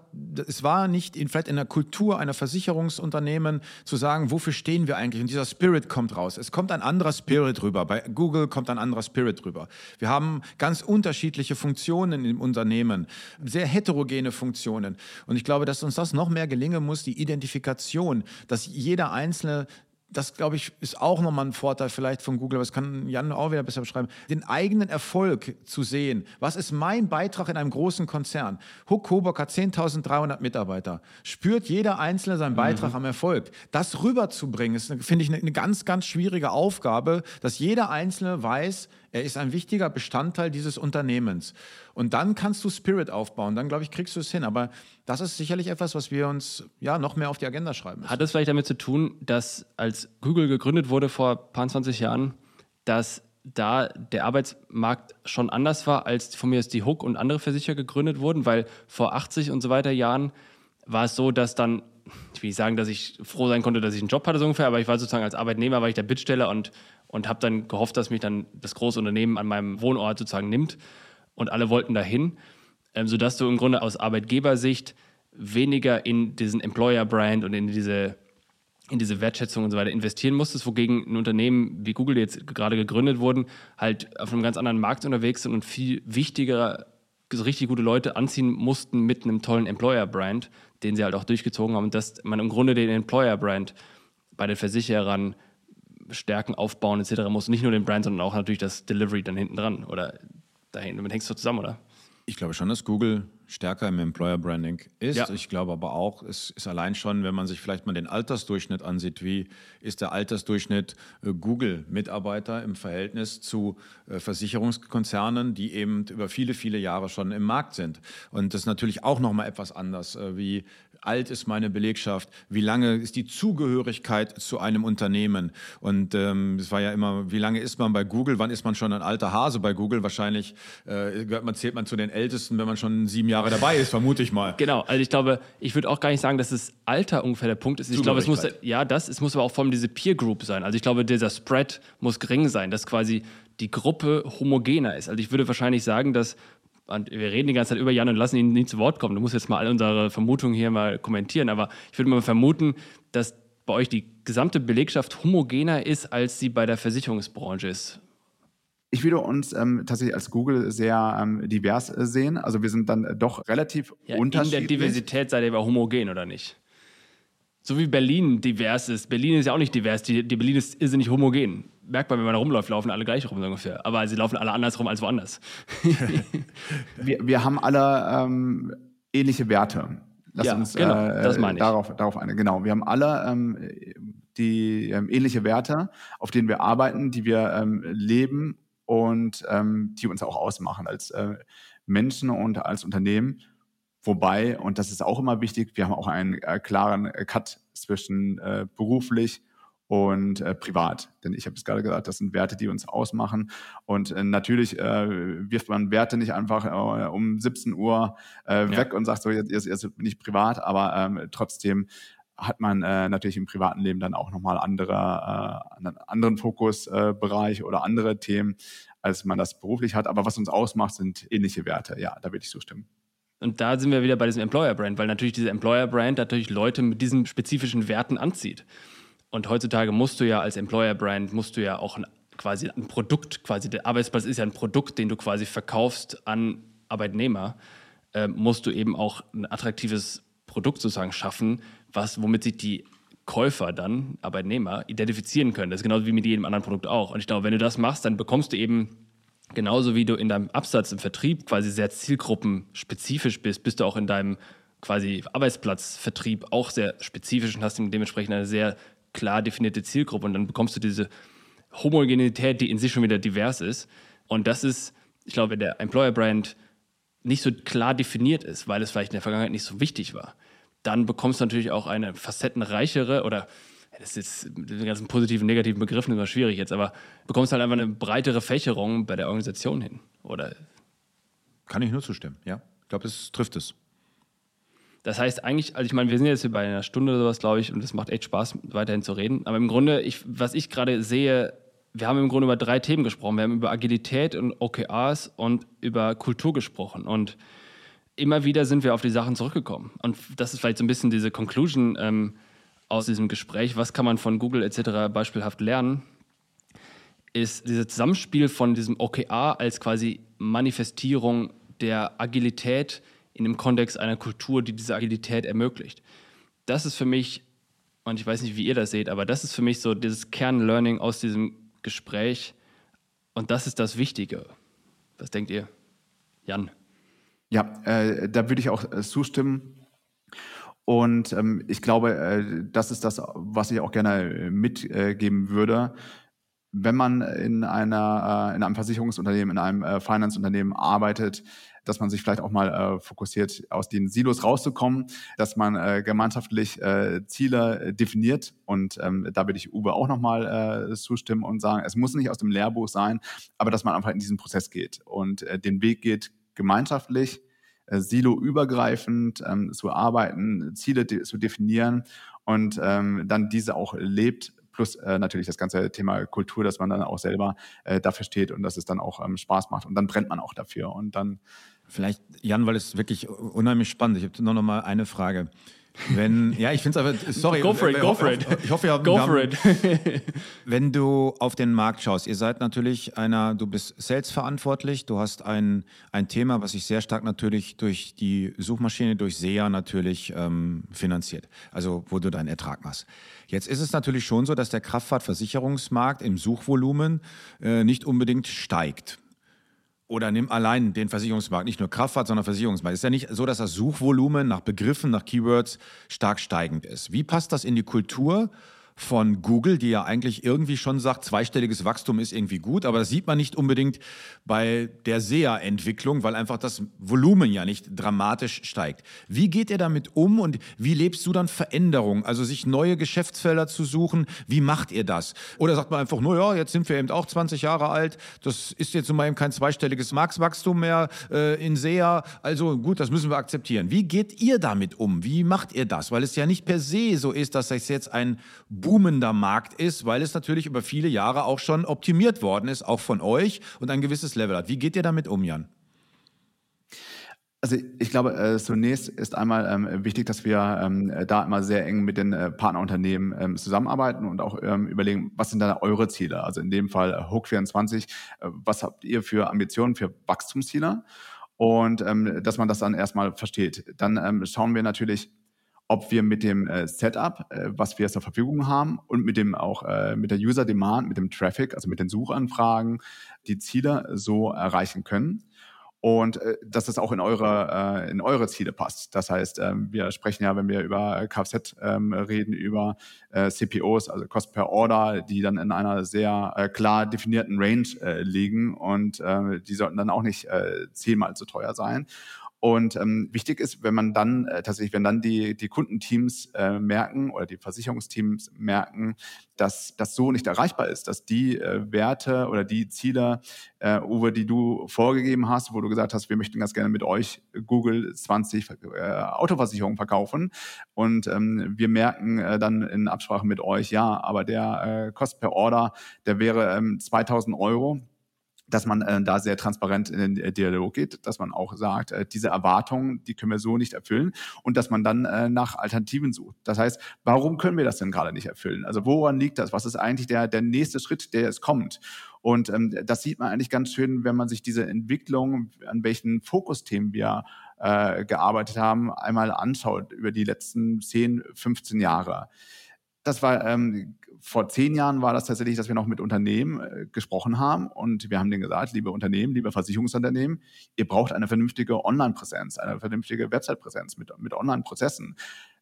es war nicht in, vielleicht in der Kultur einer Versicherungsunternehmen zu sagen, wofür stehen wir eigentlich? Und dieser Spirit kommt raus. Es kommt ein anderer Spirit rüber. Bei Google kommt ein anderer Spirit rüber. Wir haben ganz unterschiedliche Funktionen im Unternehmen, sehr heterogene Funktionen. Und ich glaube, dass uns das noch mehr gelingen muss, die Identifikation, dass jeder Einzelne das glaube ich, ist auch nochmal ein Vorteil vielleicht von Google, aber das kann Jan auch wieder besser beschreiben, den eigenen Erfolg zu sehen. Was ist mein Beitrag in einem großen Konzern? Huck Coburg hat 10.300 Mitarbeiter. Spürt jeder Einzelne seinen Beitrag mhm. am Erfolg? Das rüberzubringen, ist, finde ich, eine, eine ganz, ganz schwierige Aufgabe, dass jeder Einzelne weiß, er ist ein wichtiger Bestandteil dieses Unternehmens. Und dann kannst du Spirit aufbauen. Dann, glaube ich, kriegst du es hin. Aber das ist sicherlich etwas, was wir uns ja noch mehr auf die Agenda schreiben. Müssen. Hat das vielleicht damit zu tun, dass als Google gegründet wurde vor ein paar 20 Jahren, dass da der Arbeitsmarkt schon anders war, als von mir ist die Hook und andere Versicherer gegründet wurden, weil vor 80 und so weiter Jahren war es so, dass dann, ich will nicht sagen, dass ich froh sein konnte, dass ich einen Job hatte so ungefähr, aber ich war sozusagen als Arbeitnehmer, war ich der Bittsteller und und habe dann gehofft, dass mich dann das große Unternehmen an meinem Wohnort sozusagen nimmt. Und alle wollten dahin, ähm, sodass du im Grunde aus Arbeitgebersicht weniger in diesen Employer-Brand und in diese, in diese Wertschätzung und so weiter investieren musstest, wogegen ein Unternehmen wie Google, die jetzt gerade gegründet wurden, halt auf einem ganz anderen Markt unterwegs sind und viel wichtiger so richtig gute Leute anziehen mussten mit einem tollen Employer-Brand, den sie halt auch durchgezogen haben und dass man im Grunde den Employer-Brand bei den Versicherern Stärken aufbauen etc. muss. Nicht nur den Brand, sondern auch natürlich das Delivery dann hinten dran. Oder dahin, damit hängst du zusammen, oder? Ich glaube schon, dass Google stärker im Employer Branding ist. Ja. Ich glaube aber auch, es ist allein schon, wenn man sich vielleicht mal den Altersdurchschnitt ansieht, wie ist der Altersdurchschnitt äh, Google-Mitarbeiter im Verhältnis zu äh, Versicherungskonzernen, die eben über viele, viele Jahre schon im Markt sind. Und das ist natürlich auch nochmal etwas anders, äh, wie alt ist meine Belegschaft, wie lange ist die Zugehörigkeit zu einem Unternehmen. Und ähm, es war ja immer, wie lange ist man bei Google, wann ist man schon ein alter Hase bei Google? Wahrscheinlich äh, man, zählt man zu den Ältesten, wenn man schon sieben Jahre dabei ist, vermute ich mal. Genau, also ich glaube, ich würde auch gar nicht sagen, dass das Alter ungefähr der Punkt ist. Ich glaube, es muss, ja, das, es muss aber auch vor allem diese Peer Group sein. Also ich glaube, dieser Spread muss gering sein, dass quasi die Gruppe homogener ist. Also ich würde wahrscheinlich sagen, dass und wir reden die ganze Zeit über Jan und lassen ihn nie zu Wort kommen. Du musst jetzt mal all unsere Vermutungen hier mal kommentieren, aber ich würde mal vermuten, dass bei euch die gesamte Belegschaft homogener ist, als sie bei der Versicherungsbranche ist. Ich würde uns ähm, tatsächlich als Google sehr ähm, divers äh, sehen. Also wir sind dann äh, doch relativ ja, unterschiedlich. In der Diversität seid ihr aber homogen, oder nicht? So wie Berlin divers ist. Berlin ist ja auch nicht divers. Die, die Berlin ist irrsinnig homogen merkt man, wenn man da rumläuft, laufen alle gleich rum so ungefähr. Aber sie laufen alle andersrum als woanders. wir, wir haben alle ähm, ähnliche Werte. Lass ja, uns genau, äh, das meine ich. Darauf, darauf eine. Genau. Wir haben alle ähm, die ähm, ähnliche Werte, auf denen wir arbeiten, die wir ähm, leben und ähm, die uns auch ausmachen als äh, Menschen und als Unternehmen. Wobei, und das ist auch immer wichtig, wir haben auch einen äh, klaren Cut zwischen äh, beruflich und äh, privat. Denn ich habe es gerade gesagt, das sind Werte, die uns ausmachen. Und äh, natürlich äh, wirft man Werte nicht einfach äh, um 17 Uhr äh, ja. weg und sagt so, jetzt, jetzt, jetzt bin ich privat, aber ähm, trotzdem hat man äh, natürlich im privaten Leben dann auch nochmal andere, äh, einen anderen Fokusbereich äh, oder andere Themen, als man das beruflich hat. Aber was uns ausmacht, sind ähnliche Werte. Ja, da würde ich zustimmen. Und da sind wir wieder bei diesem Employer Brand, weil natürlich diese Employer Brand natürlich Leute mit diesen spezifischen Werten anzieht. Und heutzutage musst du ja als Employer-Brand, musst du ja auch ein, quasi ein Produkt, quasi der Arbeitsplatz ist ja ein Produkt, den du quasi verkaufst an Arbeitnehmer, äh, musst du eben auch ein attraktives Produkt sozusagen schaffen, was, womit sich die Käufer dann, Arbeitnehmer, identifizieren können. Das ist genauso wie mit jedem anderen Produkt auch. Und ich glaube, wenn du das machst, dann bekommst du eben genauso wie du in deinem Absatz im Vertrieb quasi sehr zielgruppenspezifisch bist, bist du auch in deinem quasi Arbeitsplatzvertrieb auch sehr spezifisch und hast dementsprechend eine sehr klar definierte Zielgruppe und dann bekommst du diese Homogenität, die in sich schon wieder divers ist. Und das ist, ich glaube, wenn der Employer Brand nicht so klar definiert ist, weil es vielleicht in der Vergangenheit nicht so wichtig war, dann bekommst du natürlich auch eine facettenreichere oder das ist jetzt mit den ganzen positiven, negativen Begriffen immer schwierig jetzt, aber bekommst halt einfach eine breitere Fächerung bei der Organisation hin, oder? Kann ich nur zustimmen, ja. Ich glaube, es trifft es. Das heißt eigentlich, also ich meine, wir sind jetzt hier bei einer Stunde oder sowas, glaube ich, und es macht echt Spaß, weiterhin zu reden. Aber im Grunde, ich, was ich gerade sehe, wir haben im Grunde über drei Themen gesprochen. Wir haben über Agilität und OKRs und über Kultur gesprochen. Und immer wieder sind wir auf die Sachen zurückgekommen. Und das ist vielleicht so ein bisschen diese Conclusion ähm, aus diesem Gespräch. Was kann man von Google etc. beispielhaft lernen? Ist dieses Zusammenspiel von diesem OKR als quasi Manifestierung der Agilität in dem Kontext einer Kultur, die diese Agilität ermöglicht. Das ist für mich, und ich weiß nicht, wie ihr das seht, aber das ist für mich so dieses Kernlearning aus diesem Gespräch. Und das ist das Wichtige. Was denkt ihr? Jan? Ja, äh, da würde ich auch äh, zustimmen. Und ähm, ich glaube, äh, das ist das, was ich auch gerne äh, mitgeben würde. Wenn man in, einer, äh, in einem Versicherungsunternehmen, in einem äh, Finance-Unternehmen arbeitet, dass man sich vielleicht auch mal äh, fokussiert, aus den Silos rauszukommen, dass man äh, gemeinschaftlich äh, Ziele äh, definiert. Und ähm, da würde ich Uwe auch nochmal äh, zustimmen und sagen, es muss nicht aus dem Lehrbuch sein, aber dass man einfach in diesen Prozess geht und äh, den Weg geht gemeinschaftlich, äh, siloübergreifend ähm, zu arbeiten, Ziele de zu definieren und ähm, dann diese auch lebt plus äh, natürlich das ganze Thema Kultur, dass man dann auch selber äh, dafür steht und dass es dann auch ähm, Spaß macht und dann brennt man auch dafür und dann Vielleicht, Jan, weil es wirklich unheimlich spannend ist. Ich habe nur noch mal eine Frage. Wenn, ja, ich finde es aber, sorry. Go for it, go for it. Ich hoffe, wir haben, go for it. wenn du auf den Markt schaust, ihr seid natürlich einer, du bist Sales verantwortlich, du hast ein, ein Thema, was sich sehr stark natürlich durch die Suchmaschine, durch SEA natürlich ähm, finanziert, also wo du deinen Ertrag machst. Jetzt ist es natürlich schon so, dass der Kraftfahrtversicherungsmarkt im Suchvolumen äh, nicht unbedingt steigt oder nimm allein den Versicherungsmarkt, nicht nur Kraftfahrt, sondern Versicherungsmarkt. Ist ja nicht so, dass das Suchvolumen nach Begriffen, nach Keywords stark steigend ist. Wie passt das in die Kultur? Von Google, die ja eigentlich irgendwie schon sagt, zweistelliges Wachstum ist irgendwie gut, aber das sieht man nicht unbedingt bei der SEA-Entwicklung, weil einfach das Volumen ja nicht dramatisch steigt. Wie geht ihr damit um und wie lebst du dann Veränderungen, also sich neue Geschäftsfelder zu suchen? Wie macht ihr das? Oder sagt man einfach, naja, jetzt sind wir eben auch 20 Jahre alt, das ist jetzt mal eben kein zweistelliges Marktwachstum mehr äh, in SEA, also gut, das müssen wir akzeptieren. Wie geht ihr damit um? Wie macht ihr das? Weil es ja nicht per se so ist, dass es jetzt ein boomender Markt ist, weil es natürlich über viele Jahre auch schon optimiert worden ist, auch von euch und ein gewisses Level hat. Wie geht ihr damit um, Jan? Also ich glaube, äh, zunächst ist einmal ähm, wichtig, dass wir ähm, da immer sehr eng mit den äh, Partnerunternehmen ähm, zusammenarbeiten und auch überlegen, was sind da eure Ziele? Also in dem Fall äh, Hook24, äh, was habt ihr für Ambitionen, für Wachstumsziele? Und dass man das dann erstmal versteht. Dann schauen wir natürlich, ob wir mit dem äh, Setup, äh, was wir zur Verfügung haben und mit dem auch äh, mit der User Demand, mit dem Traffic, also mit den Suchanfragen, die Ziele so erreichen können und äh, dass das auch in eure äh, in eure Ziele passt. Das heißt, ähm, wir sprechen ja, wenn wir über Kfz ähm, reden, über äh, CPOs, also Cost per Order, die dann in einer sehr klar definierten Range liegen und die sollten dann auch nicht zehnmal zu teuer sein. Und ähm, wichtig ist, wenn man dann äh, tatsächlich, wenn dann die, die Kundenteams äh, merken oder die Versicherungsteams merken, dass das so nicht erreichbar ist, dass die äh, Werte oder die Ziele, äh, Uwe, die du vorgegeben hast, wo du gesagt hast, wir möchten ganz gerne mit euch Google 20 äh, Autoversicherungen verkaufen und ähm, wir merken äh, dann in Absprache mit euch, ja, aber der äh, Kost per Order, der wäre ähm, 2000 Euro dass man äh, da sehr transparent in den äh, Dialog geht, dass man auch sagt, äh, diese Erwartungen, die können wir so nicht erfüllen und dass man dann äh, nach Alternativen sucht. Das heißt, warum können wir das denn gerade nicht erfüllen? Also woran liegt das? Was ist eigentlich der, der nächste Schritt, der jetzt kommt? Und ähm, das sieht man eigentlich ganz schön, wenn man sich diese Entwicklung, an welchen Fokusthemen wir äh, gearbeitet haben, einmal anschaut über die letzten 10, 15 Jahre. Das war ähm, vor zehn Jahren war das tatsächlich, dass wir noch mit Unternehmen äh, gesprochen haben und wir haben denen gesagt, liebe Unternehmen, liebe Versicherungsunternehmen, ihr braucht eine vernünftige Online-Präsenz, eine vernünftige Website-Präsenz mit, mit Online-Prozessen.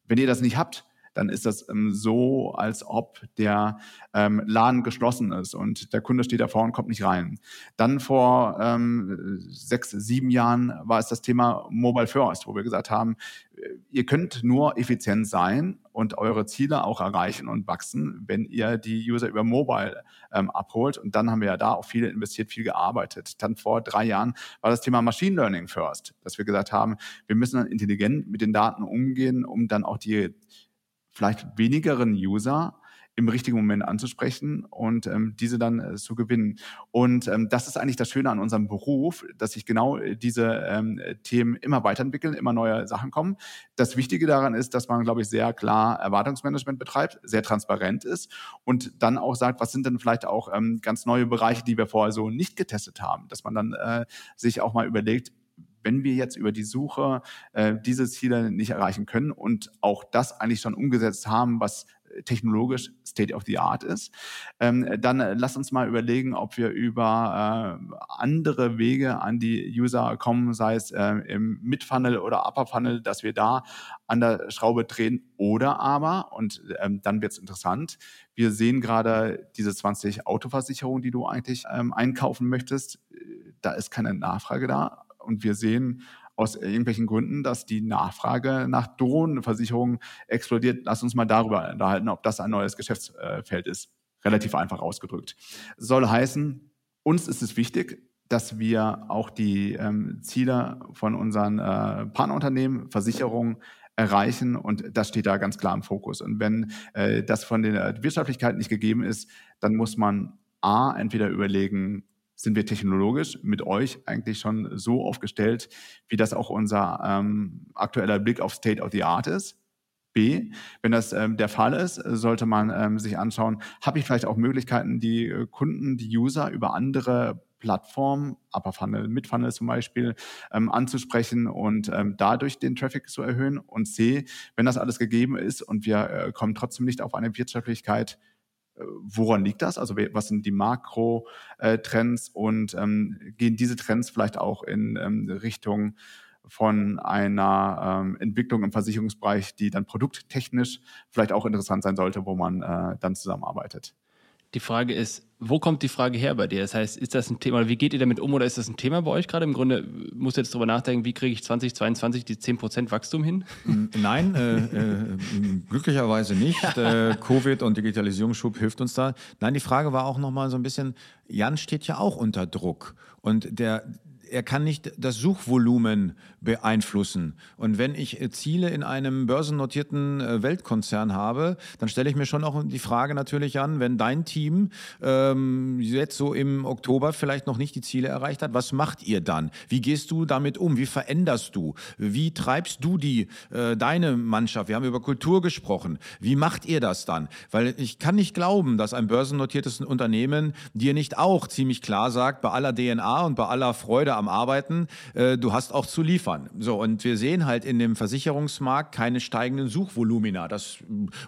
Wenn ihr das nicht habt, dann ist das ähm, so, als ob der ähm, Laden geschlossen ist und der Kunde steht davor und kommt nicht rein. Dann vor ähm, sechs, sieben Jahren war es das Thema Mobile First, wo wir gesagt haben, äh, ihr könnt nur effizient sein und eure Ziele auch erreichen und wachsen, wenn ihr die User über Mobile ähm, abholt. Und dann haben wir ja da auch viel investiert, viel gearbeitet. Dann vor drei Jahren war das Thema Machine Learning First, dass wir gesagt haben, wir müssen dann intelligent mit den Daten umgehen, um dann auch die vielleicht wenigeren User im richtigen Moment anzusprechen und ähm, diese dann äh, zu gewinnen. Und ähm, das ist eigentlich das Schöne an unserem Beruf, dass sich genau äh, diese ähm, Themen immer weiterentwickeln, immer neue Sachen kommen. Das Wichtige daran ist, dass man, glaube ich, sehr klar Erwartungsmanagement betreibt, sehr transparent ist und dann auch sagt, was sind denn vielleicht auch ähm, ganz neue Bereiche, die wir vorher so nicht getestet haben, dass man dann äh, sich auch mal überlegt, wenn wir jetzt über die Suche äh, diese Ziele nicht erreichen können und auch das eigentlich schon umgesetzt haben, was äh, technologisch State of the Art ist, ähm, dann äh, lass uns mal überlegen, ob wir über äh, andere Wege an die User kommen, sei es äh, im Mid-Funnel oder Upper-Funnel, dass wir da an der Schraube drehen oder aber, und ähm, dann wird es interessant, wir sehen gerade diese 20 Autoversicherungen, die du eigentlich ähm, einkaufen möchtest, da ist keine Nachfrage da und wir sehen aus irgendwelchen Gründen, dass die Nachfrage nach Drohnenversicherungen explodiert. Lass uns mal darüber unterhalten, ob das ein neues Geschäftsfeld ist. Relativ einfach ausgedrückt. Soll heißen, uns ist es wichtig, dass wir auch die ähm, Ziele von unseren äh, Partnerunternehmen, Versicherungen erreichen und das steht da ganz klar im Fokus. Und wenn äh, das von der Wirtschaftlichkeit nicht gegeben ist, dann muss man A, entweder überlegen, sind wir technologisch mit euch eigentlich schon so aufgestellt, wie das auch unser ähm, aktueller Blick auf State of the Art ist. B, wenn das ähm, der Fall ist, sollte man ähm, sich anschauen, habe ich vielleicht auch Möglichkeiten, die äh, Kunden, die User über andere Plattformen, Upper Funnel, Mid Funnel zum Beispiel, ähm, anzusprechen und ähm, dadurch den Traffic zu erhöhen. Und C, wenn das alles gegeben ist und wir äh, kommen trotzdem nicht auf eine Wirtschaftlichkeit, woran liegt das? Also was sind die Makro-Trends und ähm, gehen diese Trends vielleicht auch in ähm, Richtung von einer ähm, Entwicklung im Versicherungsbereich, die dann produkttechnisch vielleicht auch interessant sein sollte, wo man äh, dann zusammenarbeitet? Die Frage ist, wo kommt die Frage her bei dir? Das heißt, ist das ein Thema, wie geht ihr damit um oder ist das ein Thema bei euch gerade? Im Grunde musst du jetzt darüber nachdenken, wie kriege ich 2022 die 10% Wachstum hin? Nein, äh, äh, glücklicherweise nicht. Äh, Covid und Digitalisierungsschub hilft uns da. Nein, die Frage war auch nochmal so ein bisschen, Jan steht ja auch unter Druck. Und der, er kann nicht das Suchvolumen beeinflussen. Und wenn ich äh, Ziele in einem börsennotierten äh, Weltkonzern habe, dann stelle ich mir schon auch die Frage natürlich an, wenn dein Team ähm, jetzt so im Oktober vielleicht noch nicht die Ziele erreicht hat, was macht ihr dann? Wie gehst du damit um? Wie veränderst du? Wie treibst du die, äh, deine Mannschaft? Wir haben über Kultur gesprochen. Wie macht ihr das dann? Weil ich kann nicht glauben, dass ein börsennotiertes Unternehmen dir nicht auch ziemlich klar sagt, bei aller DNA und bei aller Freude am Arbeiten, äh, du hast auch zu liefern. So, und wir sehen halt in dem Versicherungsmarkt keine steigenden Suchvolumina. Das,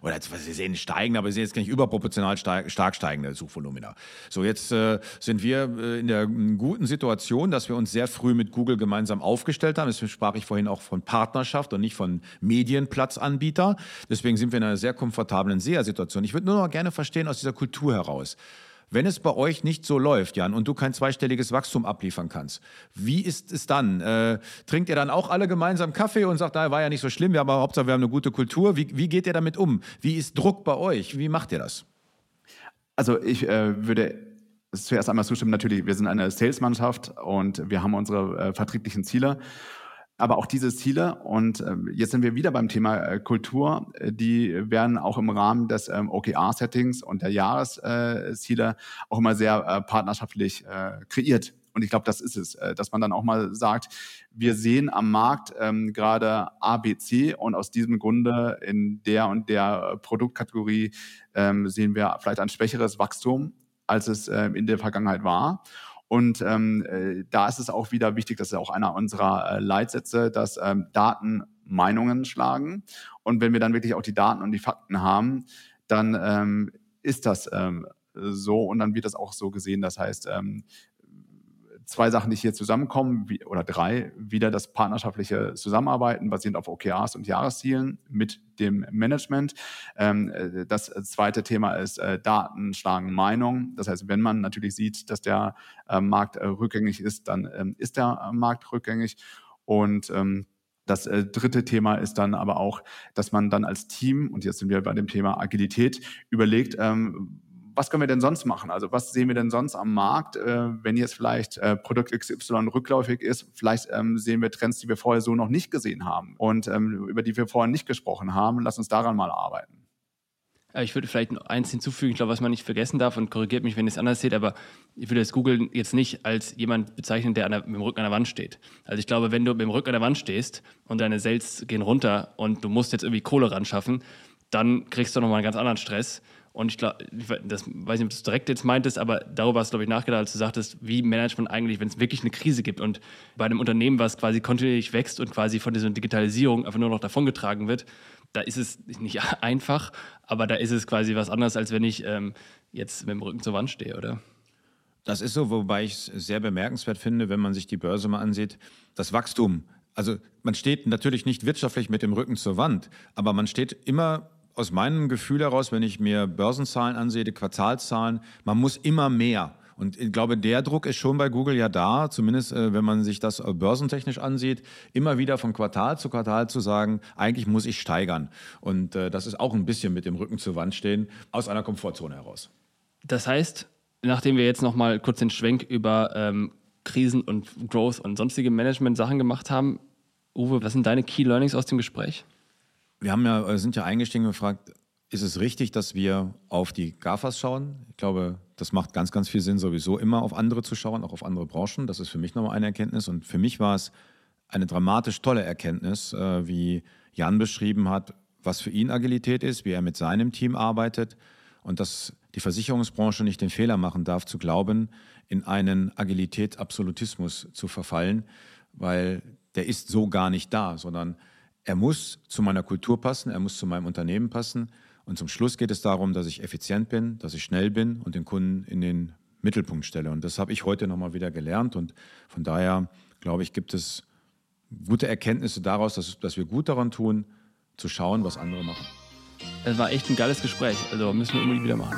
oder wir sehen steigende, aber wir sehen jetzt nicht überproportional stark, stark steigende Suchvolumina. So, jetzt äh, sind wir äh, in der guten Situation, dass wir uns sehr früh mit Google gemeinsam aufgestellt haben. Deswegen sprach ich vorhin auch von Partnerschaft und nicht von Medienplatzanbieter. Deswegen sind wir in einer sehr komfortablen SEA-Situation. Ich würde nur noch gerne verstehen aus dieser Kultur heraus. Wenn es bei euch nicht so läuft, Jan, und du kein zweistelliges Wachstum abliefern kannst, wie ist es dann? Äh, trinkt ihr dann auch alle gemeinsam Kaffee und sagt, da war ja nicht so schlimm, wir haben aber Hauptsache, wir haben eine gute Kultur. Wie, wie geht ihr damit um? Wie ist Druck bei euch? Wie macht ihr das? Also ich äh, würde zuerst einmal zustimmen, natürlich, wir sind eine Salesmannschaft und wir haben unsere äh, vertrieblichen Ziele aber auch diese Ziele. Und äh, jetzt sind wir wieder beim Thema äh, Kultur. Äh, die werden auch im Rahmen des ähm, OKR-Settings und der Jahresziele auch immer sehr partnerschaftlich kreiert. Und ich glaube, das ist es, dass man dann auch mal sagt, wir sehen am Markt ähm, gerade ABC und aus diesem Grunde in der und der Produktkategorie ähm, sehen wir vielleicht ein schwächeres Wachstum, als es äh, in der Vergangenheit war. Und ähm, äh, da ist es auch wieder wichtig, das ist auch einer unserer äh, Leitsätze, dass ähm, Daten Meinungen schlagen. Und wenn wir dann wirklich auch die Daten und die Fakten haben, dann ähm, ist das ähm, so und dann wird das auch so gesehen. Das heißt, ähm, zwei Sachen, die hier zusammenkommen, wie, oder drei, wieder das partnerschaftliche Zusammenarbeiten basierend auf OKRs und Jahreszielen mit dem Management. Ähm, äh, das zweite Thema ist äh, Daten schlagen Meinung. Das heißt, wenn man natürlich sieht, dass der äh, Markt äh, rückgängig ist, dann ähm, ist der äh, Markt rückgängig. Und ähm, das äh, dritte Thema ist dann aber auch, dass man dann als Team, und jetzt sind wir bei dem Thema Agilität, überlegt, ähm, was können wir denn sonst machen? Also was sehen wir denn sonst am Markt, äh, wenn jetzt vielleicht äh, Produkt XY rückläufig ist? Vielleicht ähm, sehen wir Trends, die wir vorher so noch nicht gesehen haben und ähm, über die wir vorher nicht gesprochen haben. Lass uns daran mal arbeiten. Ich würde vielleicht eins hinzufügen, ich glaube, was man nicht vergessen darf und korrigiert mich, wenn ihr es anders seht, aber ich würde das Google jetzt nicht als jemand bezeichnen, der der, mit dem Rücken an der Wand steht. Also ich glaube, wenn du mit dem Rücken an der Wand stehst und deine Sales gehen runter und du musst jetzt irgendwie Kohle ran schaffen, dann kriegst du nochmal einen ganz anderen Stress und ich glaube, das weiß nicht, ob du es direkt jetzt meintest, aber darüber hast du, glaube ich, nachgedacht, als du sagtest, wie managt man eigentlich, wenn es wirklich eine Krise gibt und bei einem Unternehmen, was quasi kontinuierlich wächst und quasi von dieser Digitalisierung einfach nur noch davongetragen wird, da ist es nicht einfach, aber da ist es quasi was anderes, als wenn ich ähm, jetzt mit dem Rücken zur Wand stehe, oder? Das ist so, wobei ich es sehr bemerkenswert finde, wenn man sich die Börse mal ansieht. Das Wachstum, also man steht natürlich nicht wirtschaftlich mit dem Rücken zur Wand, aber man steht immer aus meinem Gefühl heraus, wenn ich mir Börsenzahlen ansehe, Quartalszahlen, man muss immer mehr. Und ich glaube, der Druck ist schon bei Google ja da, zumindest äh, wenn man sich das äh, börsentechnisch ansieht, immer wieder von Quartal zu Quartal zu sagen, eigentlich muss ich steigern. Und äh, das ist auch ein bisschen mit dem Rücken zur Wand stehen, aus einer Komfortzone heraus. Das heißt, nachdem wir jetzt nochmal kurz den Schwenk über ähm, Krisen und Growth und sonstige Management-Sachen gemacht haben, Uwe, was sind deine Key Learnings aus dem Gespräch? Wir haben ja, äh, sind ja eingestiegen und gefragt, ist es richtig, dass wir auf die GAFAs schauen? Ich glaube, das macht ganz, ganz viel Sinn, sowieso immer auf andere zu schauen, auch auf andere Branchen. Das ist für mich nochmal eine Erkenntnis. Und für mich war es eine dramatisch tolle Erkenntnis, äh, wie Jan beschrieben hat, was für ihn Agilität ist, wie er mit seinem Team arbeitet und dass die Versicherungsbranche nicht den Fehler machen darf, zu glauben, in einen Agilitätsabsolutismus zu verfallen, weil der ist so gar nicht da, sondern er muss zu meiner Kultur passen, er muss zu meinem Unternehmen passen. Und zum Schluss geht es darum, dass ich effizient bin, dass ich schnell bin und den Kunden in den Mittelpunkt stelle. Und das habe ich heute nochmal wieder gelernt. Und von daher, glaube ich, gibt es gute Erkenntnisse daraus, dass, dass wir gut daran tun, zu schauen, was andere machen. Es war echt ein geiles Gespräch. Also müssen wir unbedingt wieder machen.